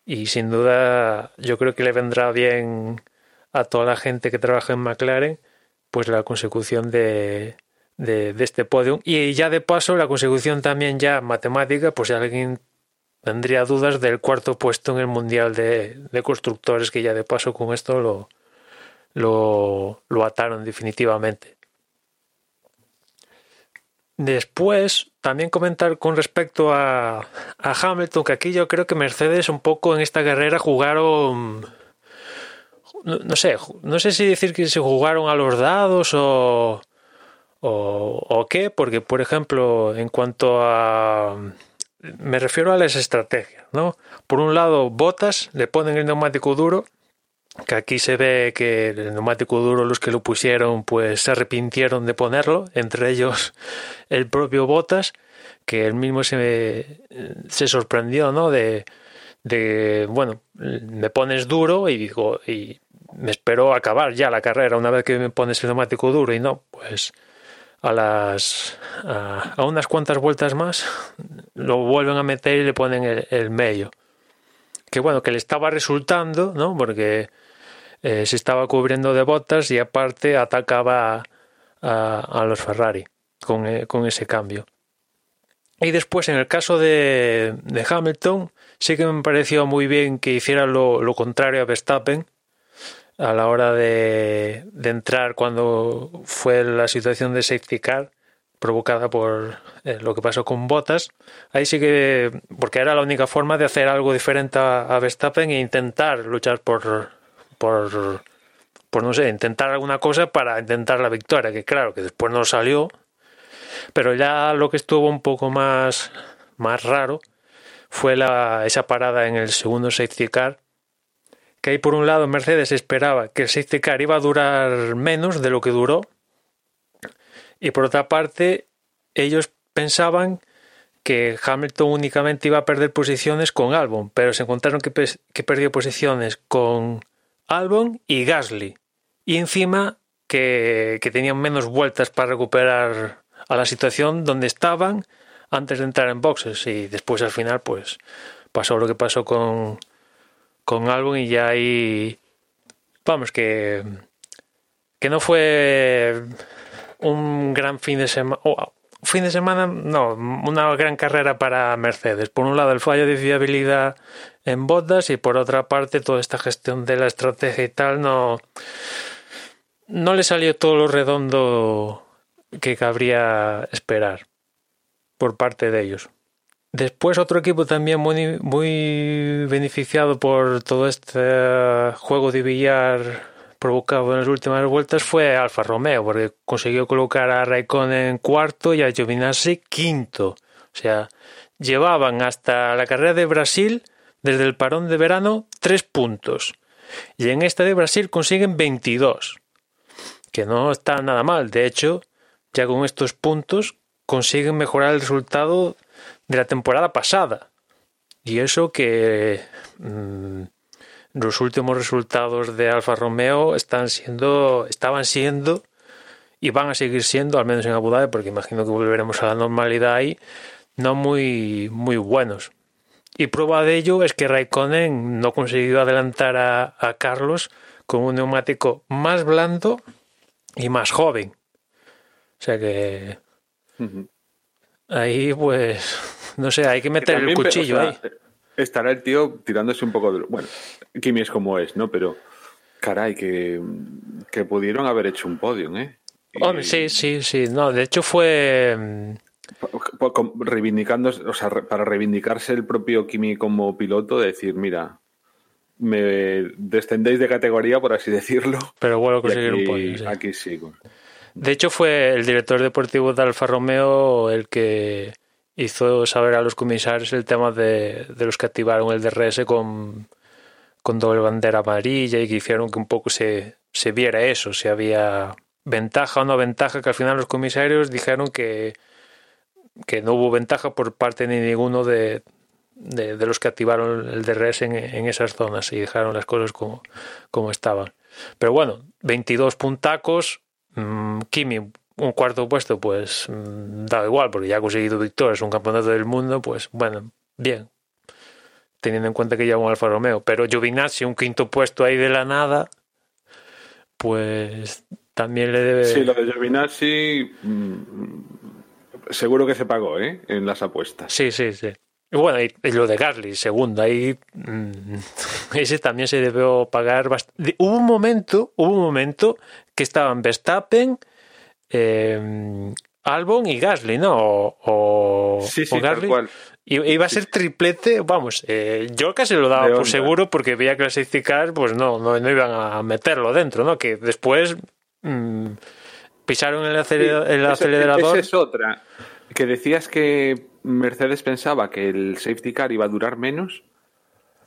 y, sin duda yo creo que le vendrá bien a toda la gente que trabaja en McLaren pues la consecución de, de, este podium. Y ya de paso la consecución también ya matemática pues si alguien tendría dudas del cuarto puesto en el mundial de, constructores que ya de paso con esto lo, lo ataron definitivamente Después, también comentar con respecto a, a Hamilton, que aquí yo creo que Mercedes un poco en esta carrera jugaron no, sé, no sé si decir que se jugaron a los dados o, o, o, qué, porque por ejemplo, en cuanto a... Me refiero a las estrategias, ¿no? Por un lado, botas, le ponen el neumático duro, que aquí se ve que el neumático duro los que lo pusieron pues se arrepintieron de ponerlo, entre ellos el propio Botas, que él mismo se, se sorprendió, ¿no? De, de, bueno, me pones duro y digo, y me espero acabar ya la carrera una vez que me pones el neumático duro y no, pues a las a, unas cuantas vueltas más lo vuelven a meter y le ponen el, el medio. Que bueno, que le estaba resultando, ¿no? Porque eh, se estaba cubriendo de botas y aparte atacaba a, a los Ferrari con, eh, con, ese cambio. Y después, en el caso de, de, Hamilton, sí que me pareció muy bien que hiciera lo, lo contrario a Verstappen a la hora de, de, entrar cuando fue la situación de safety car provocada por eh, lo que pasó con Bottas. Ahí sí que, porque era la única forma de hacer algo diferente a, a Verstappen e intentar luchar por, por, por, no sé, intentar alguna cosa para intentar la victoria, que claro, que después no salió, pero ya lo que estuvo un poco más, más raro fue la, esa parada en el segundo safety car, que ahí por un lado Mercedes esperaba que el safety car iba a durar menos de lo que duró, y por otra parte ellos pensaban que Hamilton únicamente iba a perder posiciones con Albon, pero se encontraron que, que perdió posiciones con Albon y Gasly. Y encima que, que, tenían menos vueltas para recuperar a la situación donde estaban antes de entrar en boxes. Y después al final, pues pasó lo que pasó con, con Albon y ya ahí. Vamos, que. que no fue un gran fin de semana. Fin de semana, no, una gran carrera para Mercedes. Por un lado, el fallo de fiabilidad en botas y por otra parte, toda esta gestión de la estrategia y tal no, no le salió todo lo redondo que cabría esperar por parte de ellos. Después otro equipo también muy, muy beneficiado por todo este juego de billar provocado en las últimas vueltas fue Alfa Romeo, porque consiguió colocar a Raikkonen cuarto y a Giovinazzi quinto. O sea, llevaban hasta la carrera de Brasil, desde el parón de verano, tres puntos. Y en esta de Brasil consiguen 22, que no está nada mal. De hecho, ya con estos puntos consiguen mejorar el resultado de la temporada pasada. Y eso que mmm, los últimos resultados de Alfa Romeo están siendo, estaban siendo y van a seguir siendo, al menos en Abu Dhabi, porque imagino que volveremos a la normalidad ahí, no muy, muy buenos. Y prueba de ello es que Raikkonen no consiguió adelantar a, a Carlos con un neumático más blando y más joven. O sea que uh -huh. ahí pues no sé, hay que meter el cuchillo o sea, ahí estará el tío tirándose un poco de... Bueno, Kimi es como es, ¿no? Pero, caray, que, que pudieron haber hecho un podio, ¿eh? Y... sí, sí, sí. No, de hecho fue... mm, Reivindicando, o sea, para reivindicarse el propio Kimi como piloto, decir, mira, me descendéis de categoría, por así decirlo. Pero bueno, conseguir aquí, un podio. Sí. Aquí sí. De hecho, fue el director deportivo de Alfa Romeo el que hizo saber a los comisarios el tema de, de los que activaron el DRS con, con doble bandera amarilla y que hicieron que un poco se, se viera eso, si había ventaja o no ventaja, que al final los comisarios dijeron que, que no hubo ventaja por parte de ninguno de, de, los que activaron el DRS en, en, esas zonas y dejaron las cosas como, como estaban. Pero bueno, 22 puntacos, mmm, Kimi un cuarto puesto, pues mmm, da igual, porque ya ha conseguido victorias, un campeonato del mundo, pues bueno, bien. Teniendo en cuenta que lleva un Alfa Romeo. Pero Giovinazzi, un quinto puesto ahí de la nada, pues también le debe. Sí, lo de Giovinazzi mmm, seguro que se pagó, ¿eh? En las apuestas. Sí, sí, sí. Y bueno, y, y lo de Gasly, segundo, ahí mmm, ese también se debió pagar bastante. Hubo un momento, hubo un momento que estaban Verstappen, eh, Albon y Gasly, ¿no? O, o, Sí, sí, o tal Gasly. cual. I- Iba a ser triplete, vamos, eh, yo casi lo daba por seguro porque veía cars, pues no, no, no iban a meterlo dentro, ¿no? Que después mm, pisaron el, acelera- el acelerador. Esa es otra. Que decías que Mercedes pensaba que el safety car iba a durar menos.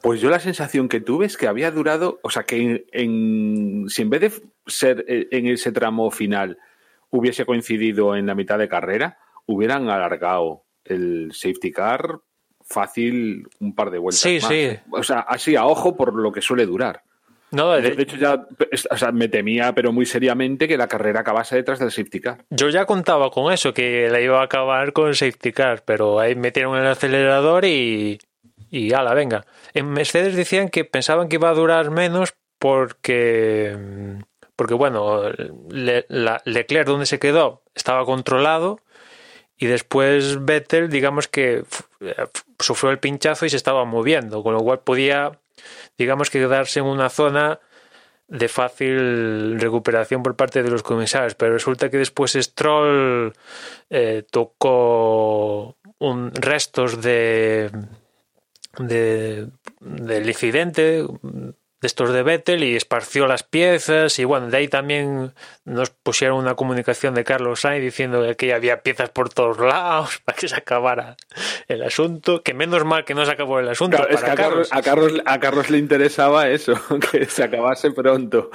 Pues yo la sensación que tuve es que había durado, o sea, que en, en- si en vez de ser eh, en ese tramo final hubiese coincidido en la mitad de carrera, hubieran alargado el safety car fácil un par de vueltas. Sí, más. sí. O sea, así a ojo por lo que suele durar. No, De, hecho, ya o sea, me temía, pero muy seriamente, que la carrera acabase detrás del safety car. yo ya contaba con eso, que la iba a acabar con safety car, pero ahí metieron el acelerador y, y ala, venga. En Mercedes decían que pensaban que iba a durar menos porque, porque bueno, Le- la- Leclerc donde se quedó estaba controlado y después Vettel, digamos que f- sufrió el pinchazo y se estaba moviendo, con lo cual podía, digamos que quedarse en una zona de fácil recuperación por parte de los comisarios, pero resulta que después Stroll eh, tocó un, restos de, de del incidente de estos de Vettel y esparció las piezas y bueno, de ahí también nos pusieron una comunicación de Carlos Sainz diciendo que aquí había piezas por todos lados para que se acabara el asunto, que menos mal que no se acabó el asunto Claro, es que para a Carlos, a, Carlos, a Carlos le interesaba eso, que se acabase pronto.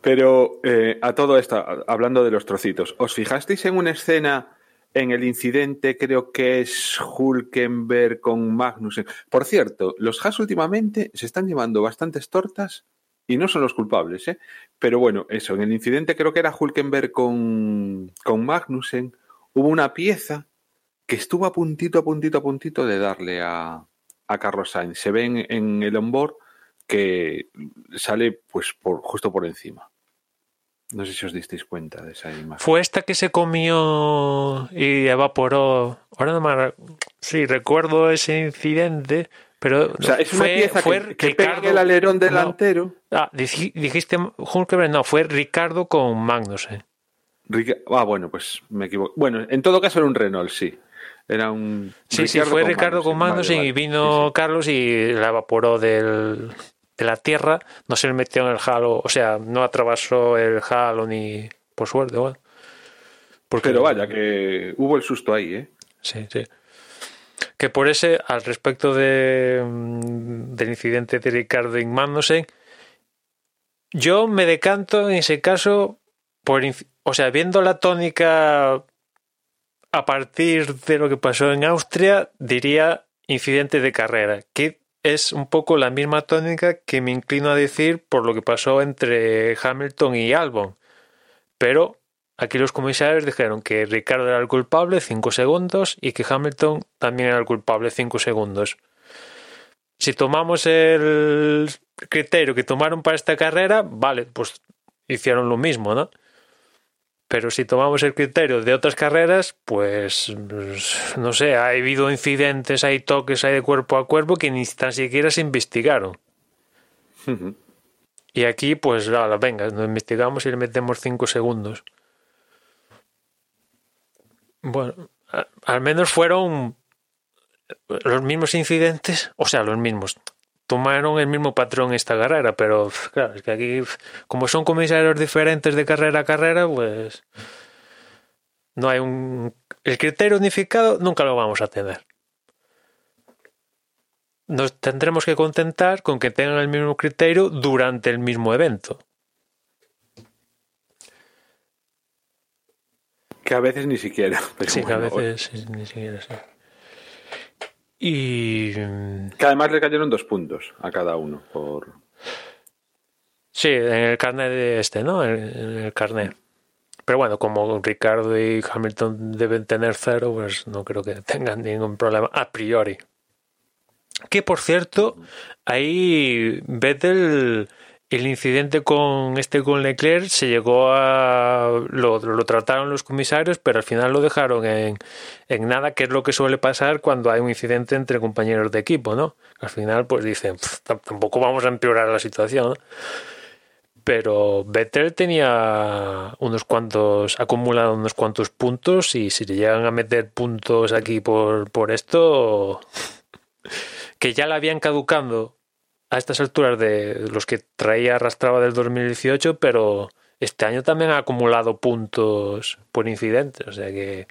Pero eh, a todo esto, hablando de los trocitos, ¿os fijasteis en una escena en el incidente, creo que es Hulkenberg con Magnussen? Por cierto, los Haas últimamente se están llevando bastantes tortas y no son los culpables, ¿eh? Pero bueno, eso, en el incidente creo que era Hulkenberg con, con Magnussen, hubo una pieza que estuvo a puntito, a puntito, a puntito de darle a, a Carlos Sainz. Se ve en, en el onboard que sale pues por, justo por encima. No sé si os disteis cuenta de esa imagen. Fue esta que se comió y evaporó. Ahora no me. Sí, recuerdo ese incidente, pero. O sea, es una fue, pieza fue que, que pega Ricardo- el alerón no. delantero. Ah, dij- dijiste Hulkenberg, no, fue Ricardo con Magnussen. Rica- Ah, bueno, pues me equivoco. Bueno, en todo caso era un Renault, sí. Era un. Sí, sí, fue Ricardo con Magnussen Vale, y vale. vino Sí, sí. Carlos y la evaporó del, de la tierra. No se le metió en el halo, o sea, no atravesó el halo ni. Por suerte, bueno. Porque- Pero vaya, que hubo el susto ahí, ¿eh? Sí, sí. Que por ese, al respecto de, mm, del incidente de Ricardo Magnussen, yo me decanto en ese caso por, o sea, viendo la tónica a partir de lo que pasó en Austria, diría incidente de carrera, que es un poco la misma tónica que me inclino a decir por lo que pasó entre Hamilton y Albon. Pero aquí los comisarios dijeron que Ricardo era el culpable 5 segundos y que Hamilton también era el culpable 5 segundos. Si tomamos el criterio que tomaron para esta carrera, vale, pues hicieron lo mismo, ¿no? Pero si tomamos el criterio de otras carreras, pues no sé, ha habido incidentes, hay toques, hay de cuerpo a cuerpo que ni tan siquiera se investigaron. Y aquí, pues, ala, venga, nos investigamos y le metemos 5 segundos. Bueno, al menos fueron los mismos incidentes, o sea, los mismos. Tomaron el mismo patrón esta carrera, pero claro, es que aquí, como son comisarios diferentes de carrera a carrera, pues no hay un. El criterio unificado nunca lo vamos a tener. Nos tendremos que contentar con que tengan el mismo criterio durante el mismo evento. Que a veces ni siquiera. Pero Sí, que a veces ni siquiera sí. Y Que además le cayeron dos puntos a cada uno por. sí, en el carnet de este, ¿no? En, en el carnet. Pero bueno, como Ricardo y Hamilton deben tener cero, pues no creo que tengan ningún problema a priori. Que por cierto, ahí Vettel, el incidente con este con Leclerc se llegó a. Lo, trataron los comisarios, pero al final lo dejaron en, en nada, que es lo que suele pasar cuando hay un incidente entre compañeros de equipo, ¿no? Al final, pues dicen, "Pf, tam- tampoco vamos a empeorar la situación, pero Vettel tenía unos cuantos, acumulado unos cuantos puntos y si le llegan a meter puntos aquí por, por esto, que ya la habían caducando a estas alturas de los que traía arrastraba del 2018, pero este año también ha acumulado puntos por incidentes, o sea que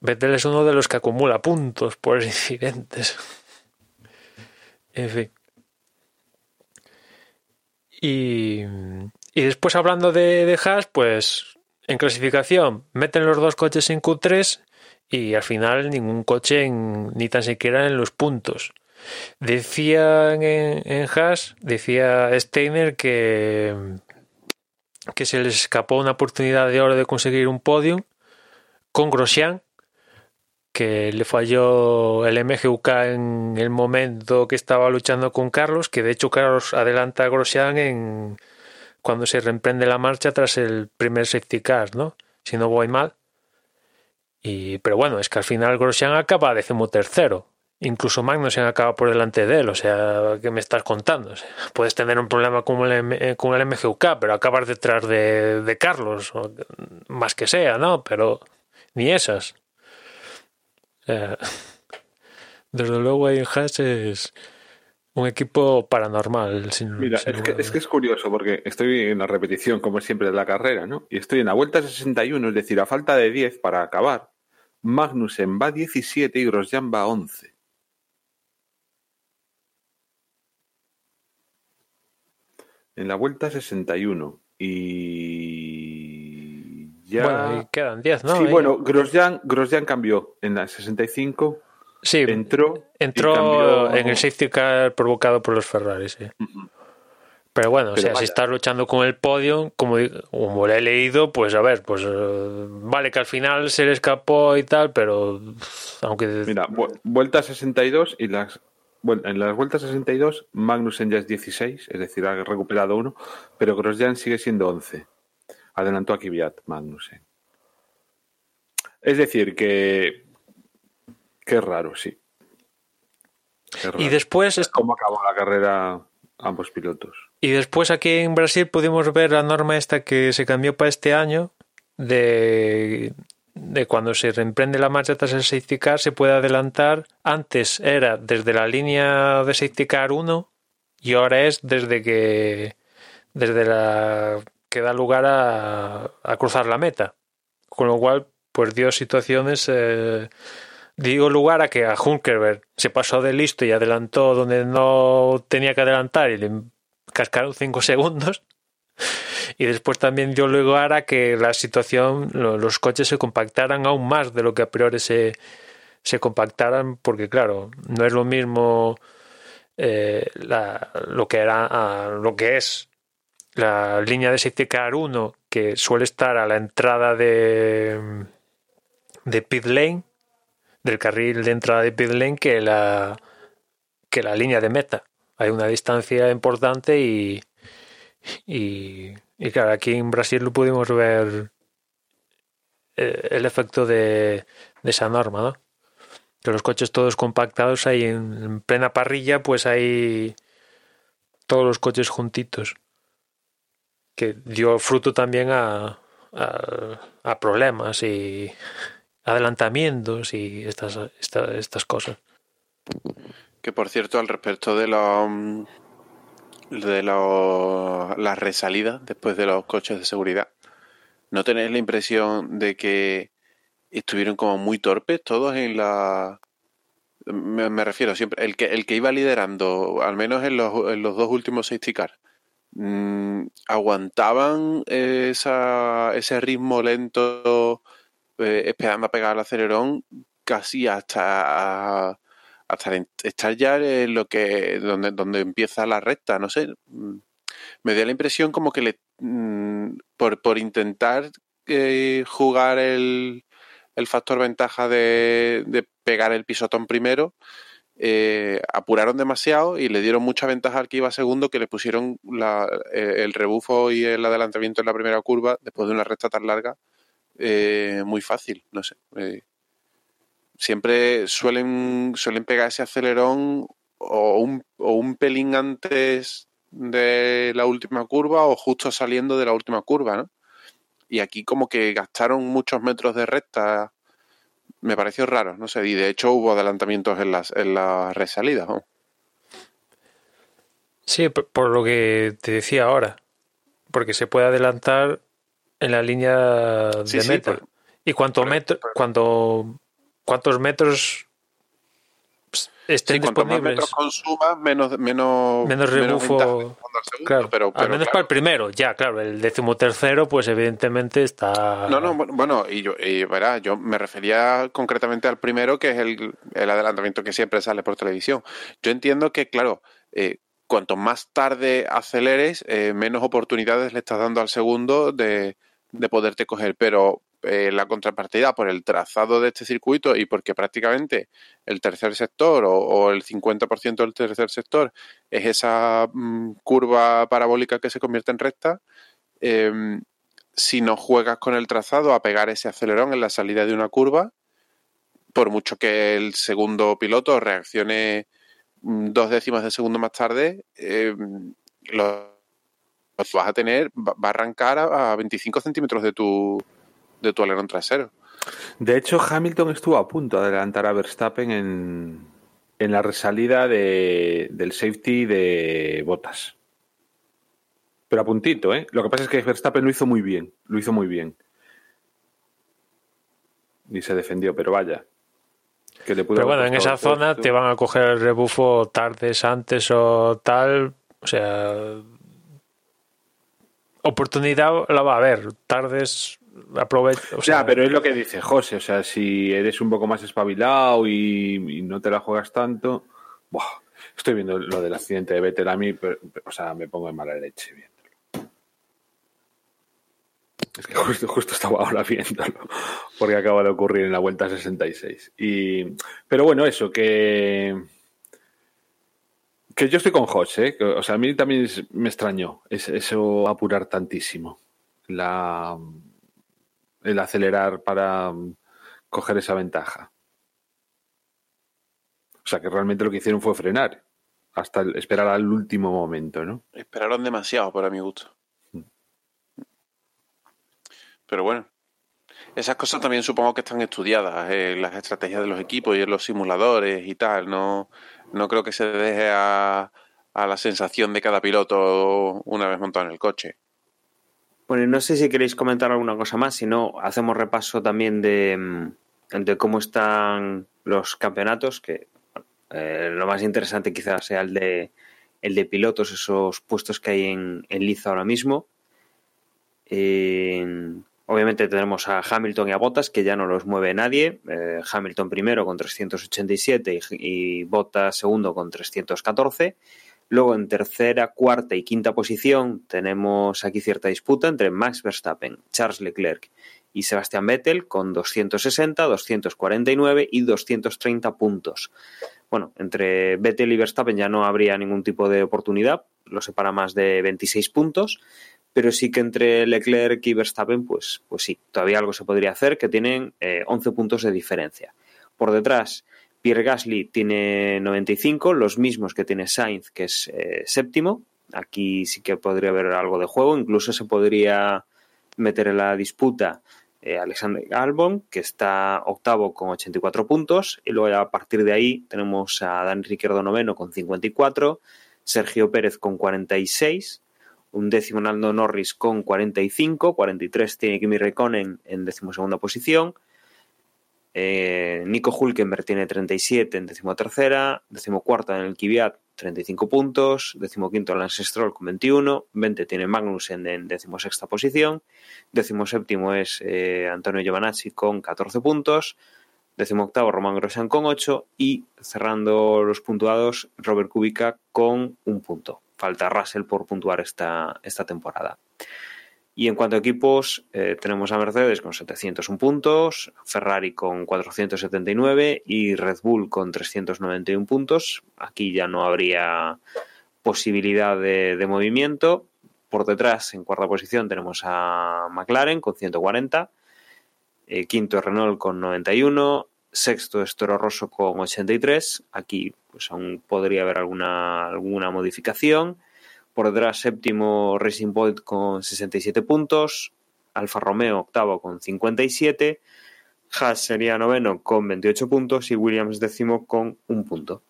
Vettel es uno de los que acumula puntos por incidentes. En fin. Y, y después hablando de, de Haas, pues en clasificación meten los dos coches en Q3 y al final ningún coche en, ni tan siquiera en los puntos. Decían en, en Haas, decía Steiner que, que se les escapó una oportunidad de oro de conseguir un podio con Grosjean, que le falló el MGUK en el momento que estaba luchando con Carlos, que de hecho Carlos adelanta a Grosjean en cuando se reemprende la marcha tras el primer safety car, ¿no? Si no voy mal. Y, pero bueno, es que al final Grosjean acaba decimotercero. Incluso Magnussen acaba por delante de él. O sea, ¿qué me estás contando? O sea, puedes tener un problema con el, M- con el MGUK, pero acabas detrás de, de Carlos, o más que sea, ¿no? Pero ni esas. O sea, desde luego en Haas es un equipo paranormal. Sin, Mira, sin es que, es que es curioso porque estoy en la repetición, como siempre, de la carrera, ¿no? Y estoy en la vuelta 61, es decir, a falta de 10 para acabar. Magnussen va 17 y Grosjean va 11. En la vuelta 61. Y. Ya. Bueno, y quedan 10, ¿no? sí, bueno, Grosjean, Grosjean cambió en la 65. sí, Entró. entró cambió- en el safety car provocado por los Ferrari, sí. Ujú. Pero bueno, o sea, si estás luchando con el podio, como, como lo he leído, pues a ver, pues eh, vale que al final se le escapó y tal, pero aunque Mira, vu- vuelta 62 y las en las vueltas 62 Magnussen ya es 16, es decir, ha recuperado uno, pero Grosjean sigue siendo 11. Adelantó a Kvyat Magnussen. Es decir, que qué raro, sí. Qué raro. y después est- cómo acabó la carrera ambos pilotos. y después aquí en Brasil pudimos ver la norma esta que se cambió para este año de de cuando se reemprende la marcha tras el safety car se puede adelantar. Antes era desde la línea de safety car 1 y ahora es desde que desde la que da lugar a, a cruzar la meta. Con lo cual, pues dio situaciones eh, dio lugar a que a Hulkenberg se pasó de listo y adelantó donde no tenía que adelantar y le cascaron 5 segundos. Y después también dio lugar a que la situación, lo- los coches se compactaran aún más de lo que a priori se, se compactaran, porque claro, no es lo mismo eh, lo que era ah, lo que es la línea de safety car 1 que suele estar a la entrada de de pit lane del carril de entrada de pit lane que la que la línea de meta. Hay una distancia importante y, y claro, aquí en Brasil lo pudimos ver eh, el efecto de, de esa norma, ¿no? Que los coches todos compactados ahí en, en plena parrilla, pues hay todos los coches juntitos. Que dio fruto también a, a, problemas y adelantamientos y estas, esta- estas cosas. Que por cierto, al respecto de los de los las resalidas después de los coches de seguridad, ¿no tenéis la impresión de que estuvieron como muy torpes todos en la me, me refiero siempre el que el que iba liderando, al menos en los, en los dos últimos safety car, mm, aguantaban esa, ese ritmo lento eh, esperando a pegar el acelerón casi hasta hasta estar ya en lo que donde, donde empieza la recta, no sé. mm, Me dio la impresión como que le mm, por, por intentar eh, jugar el, el factor ventaja de, pegar el pisotón primero, eh, apuraron demasiado y le dieron mucha ventaja al que iba segundo, que le pusieron la- eh, el rebufo y el adelantamiento en la primera curva después de una recta tan larga eh, muy fácil, no sé. Siempre suelen, suelen pegar ese acelerón o un, o un pelín antes de la última curva o justo saliendo de la última curva, ¿no? Y aquí como que gastaron muchos metros de recta. Me pareció raro, no sé. Y de hecho hubo adelantamientos en las, en las resalidas. ¿no? Sí, por lo que te decía ahora. Porque se puede adelantar en la línea de meta. y cuánto metro, cuánto, cuántos metros estén cuanto disponibles. más metros consumas, menos, menos, menos rebufo. segundo, claro, pero, al menos claro. para el primero, ya, claro. El decimotercero, pues evidentemente está. No, no, bueno, y yo, y verá, yo me refería concretamente al primero, que es el, el adelantamiento que siempre sale por televisión. Yo entiendo que, claro, eh, cuanto más tarde aceleres, eh, menos oportunidades le estás dando al segundo de, de poderte coger, pero eh, la contrapartida por el trazado de este circuito y porque prácticamente el tercer sector o, o el 50% del tercer sector es esa mm, curva parabólica que se convierte en recta, eh, si no juegas con el trazado a pegar ese acelerón en la salida de una curva, por mucho que el segundo piloto reaccione mm, dos décimas de segundo más tarde, eh, lo, lo vas a tener, va a arrancar a, a 25 centímetros de tu, de tu alerón trasero. De hecho, Hamilton estuvo a punto de adelantar a Verstappen en, en la resalida de, del safety de Botas. Pero a puntito, ¿eh? Lo que pasa es que Verstappen lo hizo muy bien. Lo hizo muy bien. Y se defendió, pero vaya. Que le pudo Pero bueno, en esa zona puesto. te van a coger el rebufo tardes antes o tal. O sea, oportunidad la va a haber. Tardes, aprovecha. O sea, pero es lo que dice José. O sea, si eres un poco más espabilado y, no te la juegas tanto. Buah, estoy viendo lo del accidente de Vettel a mí, pero- o sea, me pongo en mala leche viéndolo. Es que justo, justo estaba ahora viéndolo, porque acaba de ocurrir en la vuelta 66. Y, pero bueno, eso, que. Que yo estoy con José, ¿eh? O sea, a mí también me extrañó es- eso apurar tantísimo. La, el acelerar para mm, coger esa ventaja. O sea, que realmente lo que hicieron fue frenar, hasta el- esperar al último momento, ¿no? Esperaron demasiado para mi gusto. Pero bueno, esas cosas también supongo que están estudiadas en las estrategias de los equipos y en los simuladores y tal. No, no creo que se deje a, a la sensación de cada piloto una vez montado en el coche. Bueno, no sé si queréis comentar alguna cosa más, si no, hacemos repaso también de, mm, cómo están los campeonatos, que eh, lo más interesante quizás sea el de, el de pilotos, esos puestos que hay en, en Liza ahora mismo. Obviamente tenemos a Hamilton y a Bottas, que ya no los mueve nadie. Eh, Hamilton primero con 387 y, y Bottas segundo con 314. Luego en tercera, cuarta y quinta posición tenemos aquí cierta disputa entre Max Verstappen, Charles Leclerc y Sebastian Vettel con 260, 249 y 230 puntos. Bueno, entre Vettel y Verstappen ya no habría ningún tipo de oportunidad, lo separa más de 26 puntos, pero sí que entre Leclerc y Verstappen, pues, pues sí, todavía algo se podría hacer, que tienen eh, 11 puntos de diferencia. Por detrás, Pierre Gasly tiene 95, los mismos que tiene Sainz, que es eh, séptimo. Aquí sí que podría haber algo de juego, incluso se podría meter en la disputa eh, Alexander Albon, que está octavo con 84 puntos, y luego a partir de ahí tenemos a Dan Ricciardo noveno con 54, Sergio Pérez con 46, un décimo Naldo Norris con 45, 43 tiene Kimi Raikkonen en decimosegunda posición, eh, Nico Hulkenberg tiene 37 en decimotercera, decimocuarta en el Kvyat 35 puntos, decimoquinto Lance Stroll con 21, 20 tiene Magnussen en decimosexta posición, decimoséptimo es eh, Antonio Giovanazzi con 14 puntos, decimoctavo Román Grosjean con 8 y cerrando los puntuados Robert Kubica con un punto. Falta Russell por puntuar esta, esta temporada. Y en cuanto a equipos, eh, tenemos a Mercedes con 701 puntos, Ferrari con 479 y Red Bull con 391 puntos. Aquí ya no habría posibilidad de, de movimiento. Por detrás, en cuarta posición, tenemos a McLaren con 140, eh, quinto Renault con 91, sexto es Toro Rosso con 83. Aquí pues aún podría haber alguna, alguna modificación. Por séptimo Racing Point con 67 puntos. Alfa Romeo, octavo con 57. Haas sería noveno con 28 puntos y Williams décimo con un punto.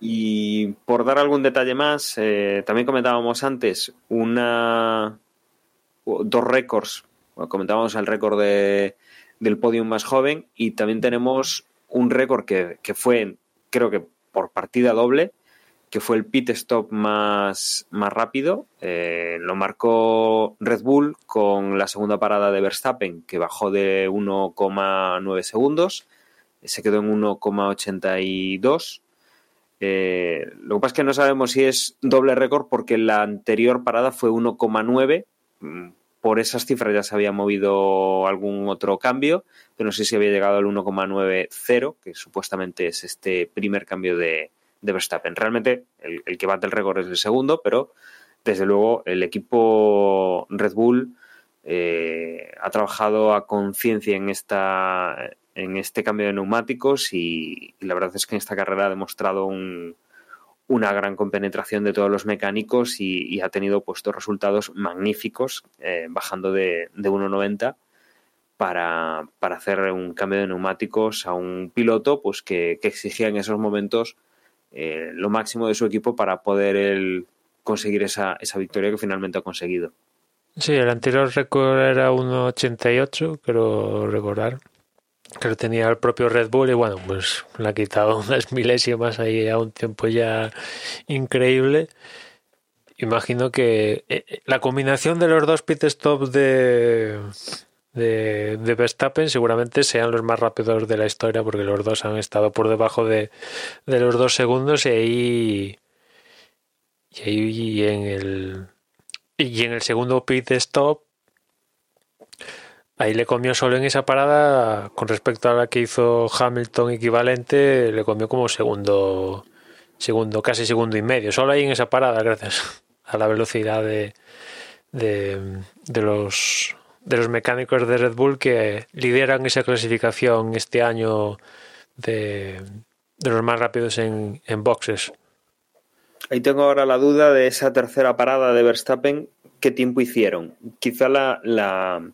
Y por dar algún detalle más, eh, también comentábamos antes una dos récords. Comentábamos el récord de, del podium más joven y también tenemos un récord que, que fue, creo que por partida doble, que fue el pit stop más, más rápido. Eh, lo marcó Red Bull con la segunda parada de Verstappen, que bajó de 1,9 segundos. Se quedó en 1,82. Eh, lo que pasa es que no sabemos si es doble récord porque la anterior parada fue 1,9. Mm, por esas cifras ya se había movido algún otro cambio, pero no sé si había llegado al 1,90, que supuestamente es este primer cambio de, de Verstappen. Realmente el, el que bate el récord es el segundo, pero desde luego el equipo Red Bull eh, ha trabajado a conciencia en esta en este cambio de neumáticos y, la verdad es que en esta carrera ha demostrado un, una gran compenetración de todos los mecánicos y, y ha tenido pues dos resultados magníficos eh, bajando de, de 1.90 para, para, hacer un cambio de neumáticos a un piloto pues que, que exigía en esos momentos eh, lo máximo de su equipo para poder él conseguir esa, esa victoria que finalmente ha conseguido. Sí, el anterior récord era 1.88, quiero recordar. Que tenía el propio Red Bull y bueno, pues le ha quitado unas milésimas ahí a un tiempo ya increíble. Imagino que eh, la combinación de los dos pit stops de, de, de, Verstappen seguramente sean los más rápidos de la historia porque los dos han estado por debajo de, de los dos segundos y ahí y ahí en el y en el segundo pit stop ahí le comió solo en esa parada con respecto a la que hizo Hamilton equivalente le comió como segundo segundo casi segundo y medio solo ahí en esa parada gracias a la velocidad de de, de los de los mecánicos de Red Bull que lideran esa clasificación este año de, de los más rápidos en, en, boxes. Ahí tengo ahora la duda de esa tercera parada de Verstappen, ¿qué tiempo hicieron? Quizá la, la,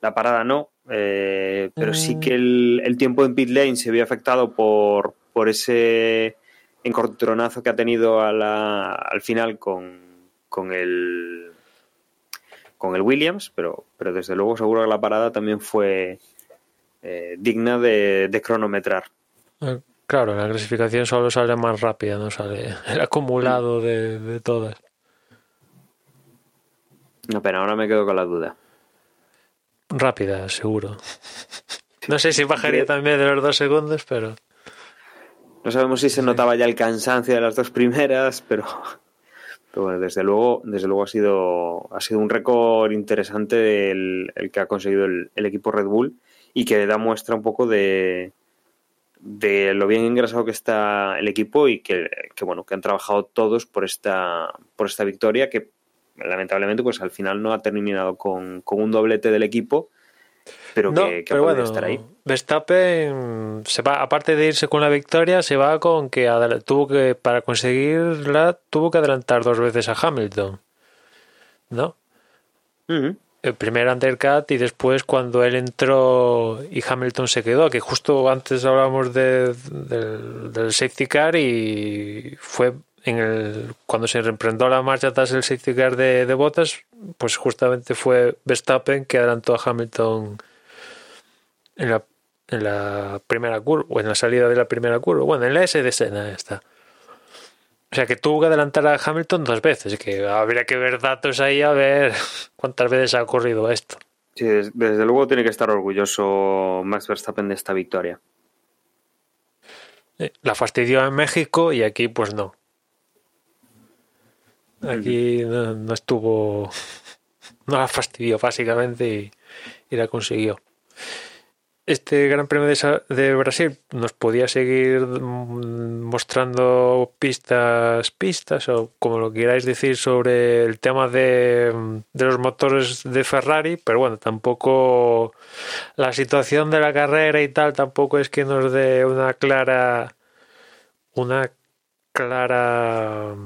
la parada no, eh, pero mm. sí que el, el, tiempo en pit lane se vio afectado por, por ese encontronazo que ha tenido a la, al final con, con el con el Williams, pero, pero desde luego seguro que la parada también fue eh, digna de, de, cronometrar. Claro, la clasificación solo sale más rápida, no sale el acumulado de, de todas. No, pero ahora me quedo con la duda. Rápida, seguro. No sé si bajaría también de los dos segundos, pero. No sabemos si se notaba ya el cansancio de las dos primeras, pero pero bueno, desde luego, desde luego ha sido, ha sido un récord interesante el, que ha conseguido el, equipo Red Bull y que da muestra un poco de, de lo bien ingresado que está el equipo y que, que, bueno, que han trabajado todos por esta, por esta victoria que lamentablemente pues al final no ha terminado con, con un doblete del equipo pero no, que, que pero bueno, estar ahí. Verstappen se va, aparte de irse con la victoria, se va con que tuvo que, para conseguirla, tuvo que adelantar dos veces a Hamilton. ¿No? Uh -huh. El primer undercut y después cuando él entró y Hamilton se quedó, que justo antes hablábamos de, de, del safety car y fue en el, cuando se reemprendó la marcha tras el safety car de, de Bottas, pues justamente fue Verstappen que adelantó a Hamilton en la, en la primera curva, o en la salida de la primera curva, bueno, en la S de escena está. O sea que tuvo que adelantar a Hamilton dos veces, que habría que ver datos ahí a ver cuántas veces ha ocurrido esto. Sí, desde, desde luego tiene que estar orgulloso Max Verstappen de esta victoria. La fastidió en México y aquí pues no. Aquí no, no estuvo. No la fastidió, básicamente, y, y, la consiguió. Este Gran Premio de, de, Brasil nos podía seguir mostrando pistas, pistas, o como lo queráis decir, sobre el tema de, de los motores de Ferrari, pero bueno, tampoco la situación de la carrera y tal tampoco es que nos dé una clara. Una clara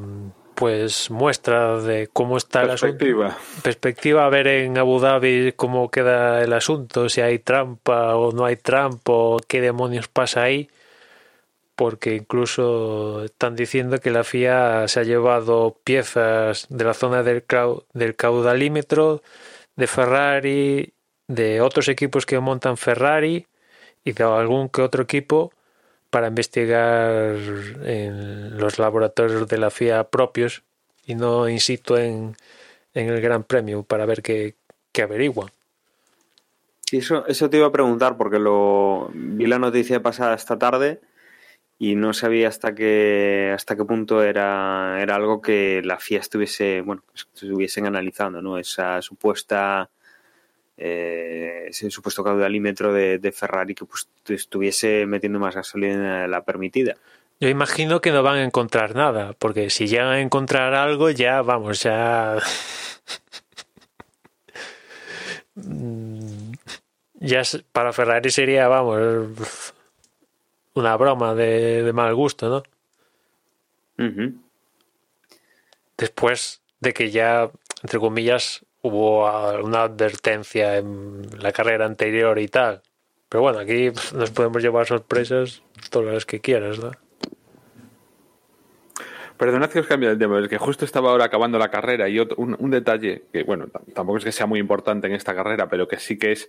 pues muestra de cómo está el asunto. Perspectiva. Perspectiva a ver en Abu Dhabi cómo queda el asunto, si hay trampa o no hay trampa, o qué demonios pasa ahí. Porque incluso están diciendo que la FIA se ha llevado piezas de la zona del caudalímetro, de Ferrari, de otros equipos que montan Ferrari y de algún que otro equipo para investigar en los laboratorios de la FIA propios y no in situ en, en el Gran Premio para ver qué, qué averiguan. Eso, eso te iba a preguntar porque lo vi la noticia pasada esta tarde y no sabía hasta qué hasta qué punto era, era algo que la FIA estuviese, bueno, estuviesen analizando, ¿no? Esa supuesta eh, ese supuesto caudalímetro de, de Ferrari que pues, estuviese metiendo más gasolina de la permitida. Yo imagino que no van a encontrar nada, porque si llegan a encontrar algo, ya vamos, ya. Ya para Ferrari sería, vamos, una broma de, de mal gusto, ¿no? Después de que ya, entre comillas, hubo una advertencia en la carrera anterior y tal. Pero bueno, aquí nos podemos llevar sorpresas todas las que quieras, ¿no? Perdonad que os cambie el tema, es que justo estaba ahora acabando la carrera y otro- un, detalle que, bueno, tampoco es que sea muy importante en esta carrera, pero que sí que es.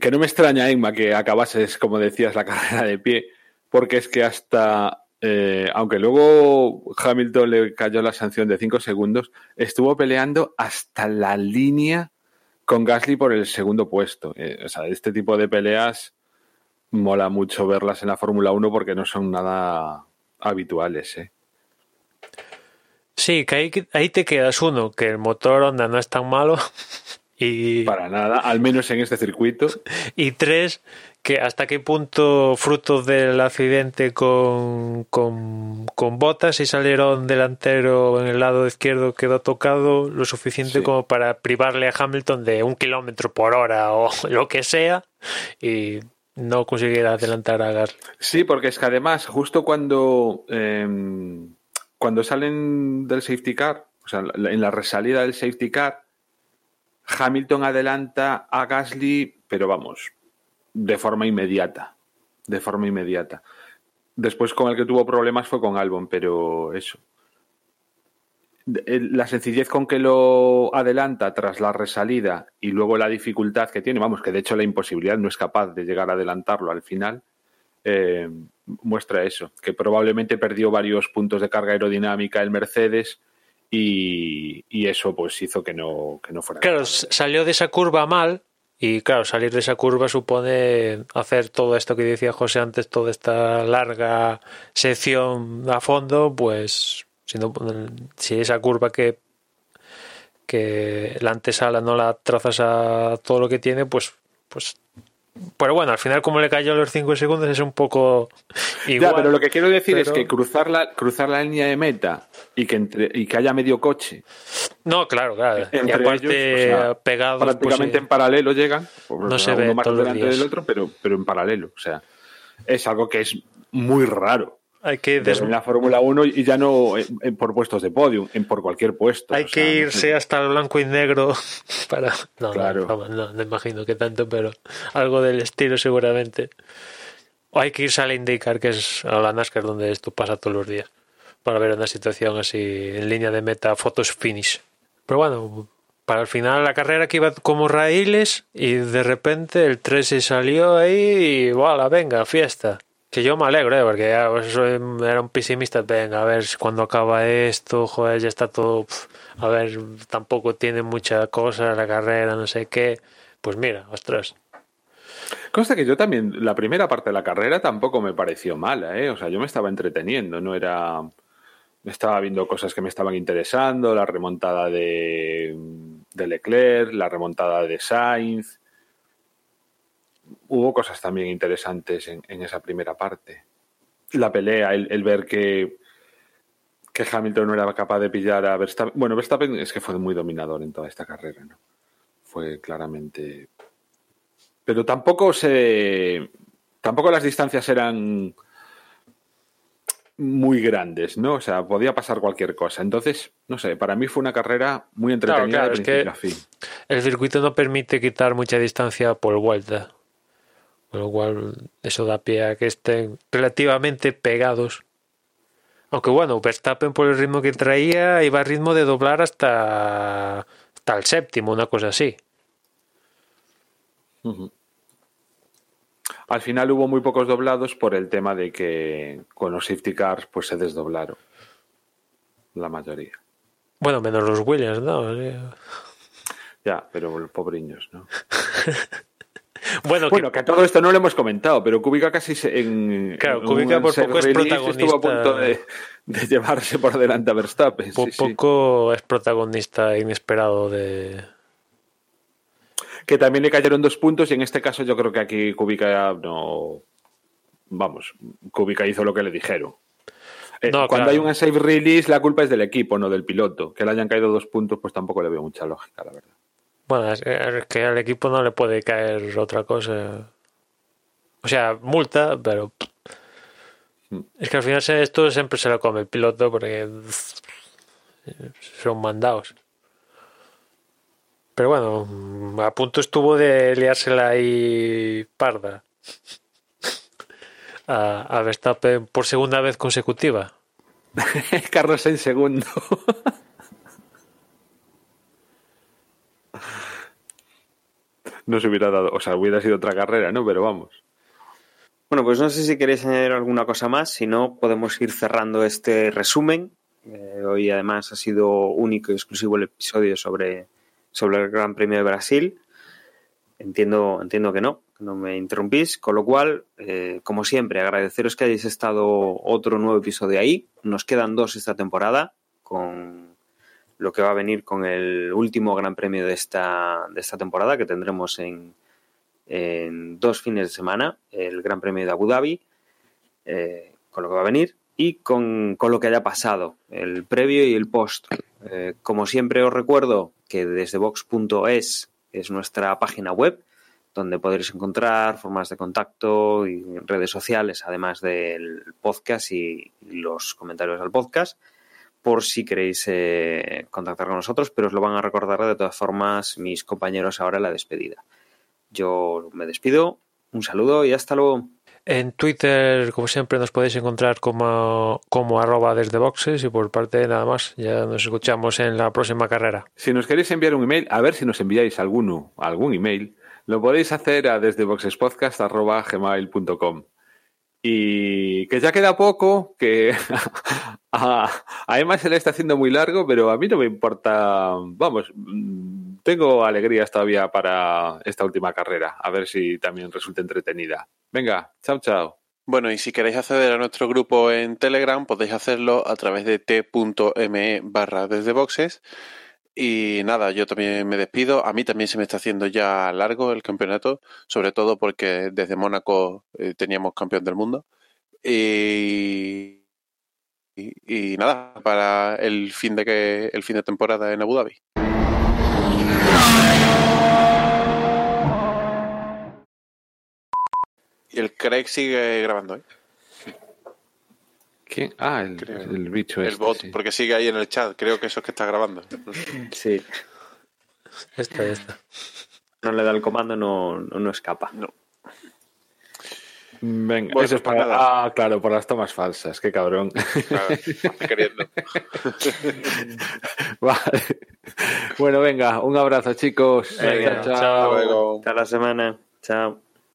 que no me extraña, Emma, que acabases, como decías, la carrera de pie, porque es que hasta. Eh, aunque luego Hamilton le cayó la sanción de 5 segundos, estuvo peleando hasta la línea con Gasly por el segundo puesto. Eh, o sea, este tipo de peleas mola mucho verlas en la Fórmula 1 porque no son nada habituales, ¿eh? Sí, que ahí, ahí te quedas uno, que el motor Honda no es tan malo. Y, Para nada, al menos en este circuito. y tres, que hasta qué punto, fruto del accidente con, con, con botas y salieron delantero en el lado izquierdo quedó tocado lo suficiente Sí. como para privarle a Hamilton de un kilómetro por hora o lo que sea y no consiguiera adelantar a Gasly. Sí, porque es que además, justo cuando, eh, cuando salen del safety car, o sea, en la resalida del safety car, Hamilton adelanta a Gasly, pero vamos, de forma inmediata. De forma inmediata. Después con el que tuvo problemas fue con Albon, pero eso. El- La sencillez con que lo adelanta tras la resalida y luego la dificultad que tiene, vamos, que de hecho la imposibilidad no es capaz de llegar a adelantarlo al final, eh, muestra eso, que probablemente perdió varios puntos de carga aerodinámica el Mercedes y, y eso pues hizo que no, que no fuera. Claro, salió de esa curva mal y claro, salir de esa curva supone hacer todo esto que decía José antes, toda esta larga sección a fondo, pues si, no, si esa curva que, que la antesala no la trazas a todo lo que tiene, pues, pues pero bueno, al final como le cayó los 5 segundos es un poco igual. Ya, pero lo que quiero decir es que cruzar la, cruzar la línea de meta y que, entre, y que haya medio coche No, claro, claro. y entre aparte ellos, o sea, pegados pues, prácticamente en paralelo llegan, No o se ve uno más delante del otro, pero, pero en paralelo. O sea, es algo que es muy raro. Hay que la Fórmula 1 y ya no en- en- por puestos de podium, en por cualquier puesto. Hay o sea, que no sé. irse hasta el blanco y negro para... No, Claro. no, no, no imagino que tanto, pero algo del estilo seguramente. O hay que irse a la IndyCar, que es a la NASCAR donde esto pasa todos los días, para ver una situación así en línea de meta, fotos finish. Pero bueno, para el final la carrera que iba como raíles y de repente el 3 se salió ahí y voilà, venga, fiesta. Que yo me alegro, ¿eh? porque ya pues, era un pesimista. Venga, a ver cuando acaba esto, joder, ya está todo. a ver, tampoco tiene mucha cosa la carrera, no sé qué. Pues mira, ostras. Consta que yo también, la primera parte de la carrera tampoco me pareció mala, ¿eh? O sea, yo me estaba entreteniendo, no era. Estaba viendo cosas que me estaban interesando, la remontada de, de Leclerc, la remontada de Sainz. Hubo cosas también interesantes en, en esa primera parte. La pelea, el, el ver que, que Hamilton no era capaz de pillar a Verstappen. Bueno, Verstappen es que fue muy dominador en toda esta carrera, ¿no? Fue claramente pero tampoco se tampoco las distancias eran muy grandes, ¿no? O sea, podía pasar cualquier cosa. Entonces, no sé, para mí fue una carrera muy entretenida claro, de es que a fin. el circuito no permite quitar mucha distancia por vuelta. Con lo cual, eso da pie a que estén relativamente pegados. Aunque bueno, Verstappen por el ritmo que traía iba a ritmo de doblar hasta, hasta el séptimo, una cosa así. Al final hubo muy pocos doblados por el tema de que con los safety cars pues se desdoblaron. La mayoría. Bueno, menos los Williams, ¿no? Ya, pero los pobriños, ¿no? Bueno, que- Bueno, que a todo esto no lo hemos comentado, pero Kubica casi se- en. Claro, Kubica por poco es self-release protagonista. Estuvo a punto de, de llevarse por delante a Verstappen. po- sí, sí. poco es protagonista inesperado de... Que también le cayeron dos puntos y en este caso yo creo que aquí Kubica no. Vamos, Kubica hizo lo que le dijeron. Eh, No, cuando claro. hay un save release, la culpa es del equipo, no del piloto. Que le hayan caído dos puntos, pues tampoco le veo mucha lógica, la verdad. Bueno, es, que al equipo no le puede caer otra cosa. O sea, multa, pero... Es que al final esto siempre se lo come el piloto porque son mandados. Pero bueno, a punto estuvo de liársela ahí parda a, a Verstappen por segunda vez consecutiva. Carlos en segundo. No se hubiera dado, o sea, hubiera sido otra carrera, ¿no? Pero vamos. Bueno, pues no sé si queréis añadir alguna cosa más, si no podemos ir cerrando este resumen. Eh, hoy además ha sido único y exclusivo el episodio sobre, sobre el Gran Premio de Brasil. Entiendo, entiendo que no, que no me interrumpís, con lo cual, eh, como siempre, agradeceros que hayáis estado otro nuevo episodio ahí. Nos quedan dos esta temporada, con lo que va a venir con el último Gran Premio de esta, de esta temporada que tendremos en, en dos fines de semana, el Gran Premio de Abu Dhabi, eh, con lo que va a venir, y con, con lo que haya pasado, el previo y el post. Eh, como siempre os recuerdo que desde box.es es nuestra página web, donde podréis encontrar formas de contacto y redes sociales, además del podcast y los comentarios al podcast, por si queréis eh, contactar con nosotros, pero os lo van a recordar de todas formas mis compañeros ahora en la despedida. Yo me despido, un saludo y hasta luego. En Twitter, como siempre, nos podéis encontrar como, como arroba desde boxes y por parte de nada más. Ya nos escuchamos en la próxima carrera. Si nos queréis enviar un email, a ver si nos enviáis alguno, algún email, lo podéis hacer a desde boxespodcast.gmail.com. Y que ya queda poco, que a, a Emma se le está haciendo muy largo, pero a mí no me importa. Vamos, mm, tengo alegrías todavía para esta última carrera, a ver si también resulta entretenida. Venga, chao, chao. Bueno, y si queréis acceder a nuestro grupo en Telegram, podéis hacerlo a través de t.me barra desde boxes. Y nada, yo también me despido. A mí también se me está haciendo ya largo el campeonato, sobre todo porque desde Mónaco eh, teníamos campeón del mundo. Y, y, nada, para el fin de que el fin de temporada en Abu Dhabi. Y el Craig sigue grabando, ¿eh? ¿Quién? Ah, el, el bicho el este, bot, sí. porque sigue ahí en el chat. Creo que eso es que está grabando. Sí, Esta, esta. no le da el comando, no, no, no escapa. No. Venga, Bueno, eso es pues para. nada. Ah, claro, por las tomas falsas, qué cabrón. Queriendo. Vale. Bueno, venga, un abrazo, chicos. Venga, Chao, chao. Hasta luego. Hasta la semana. Chao.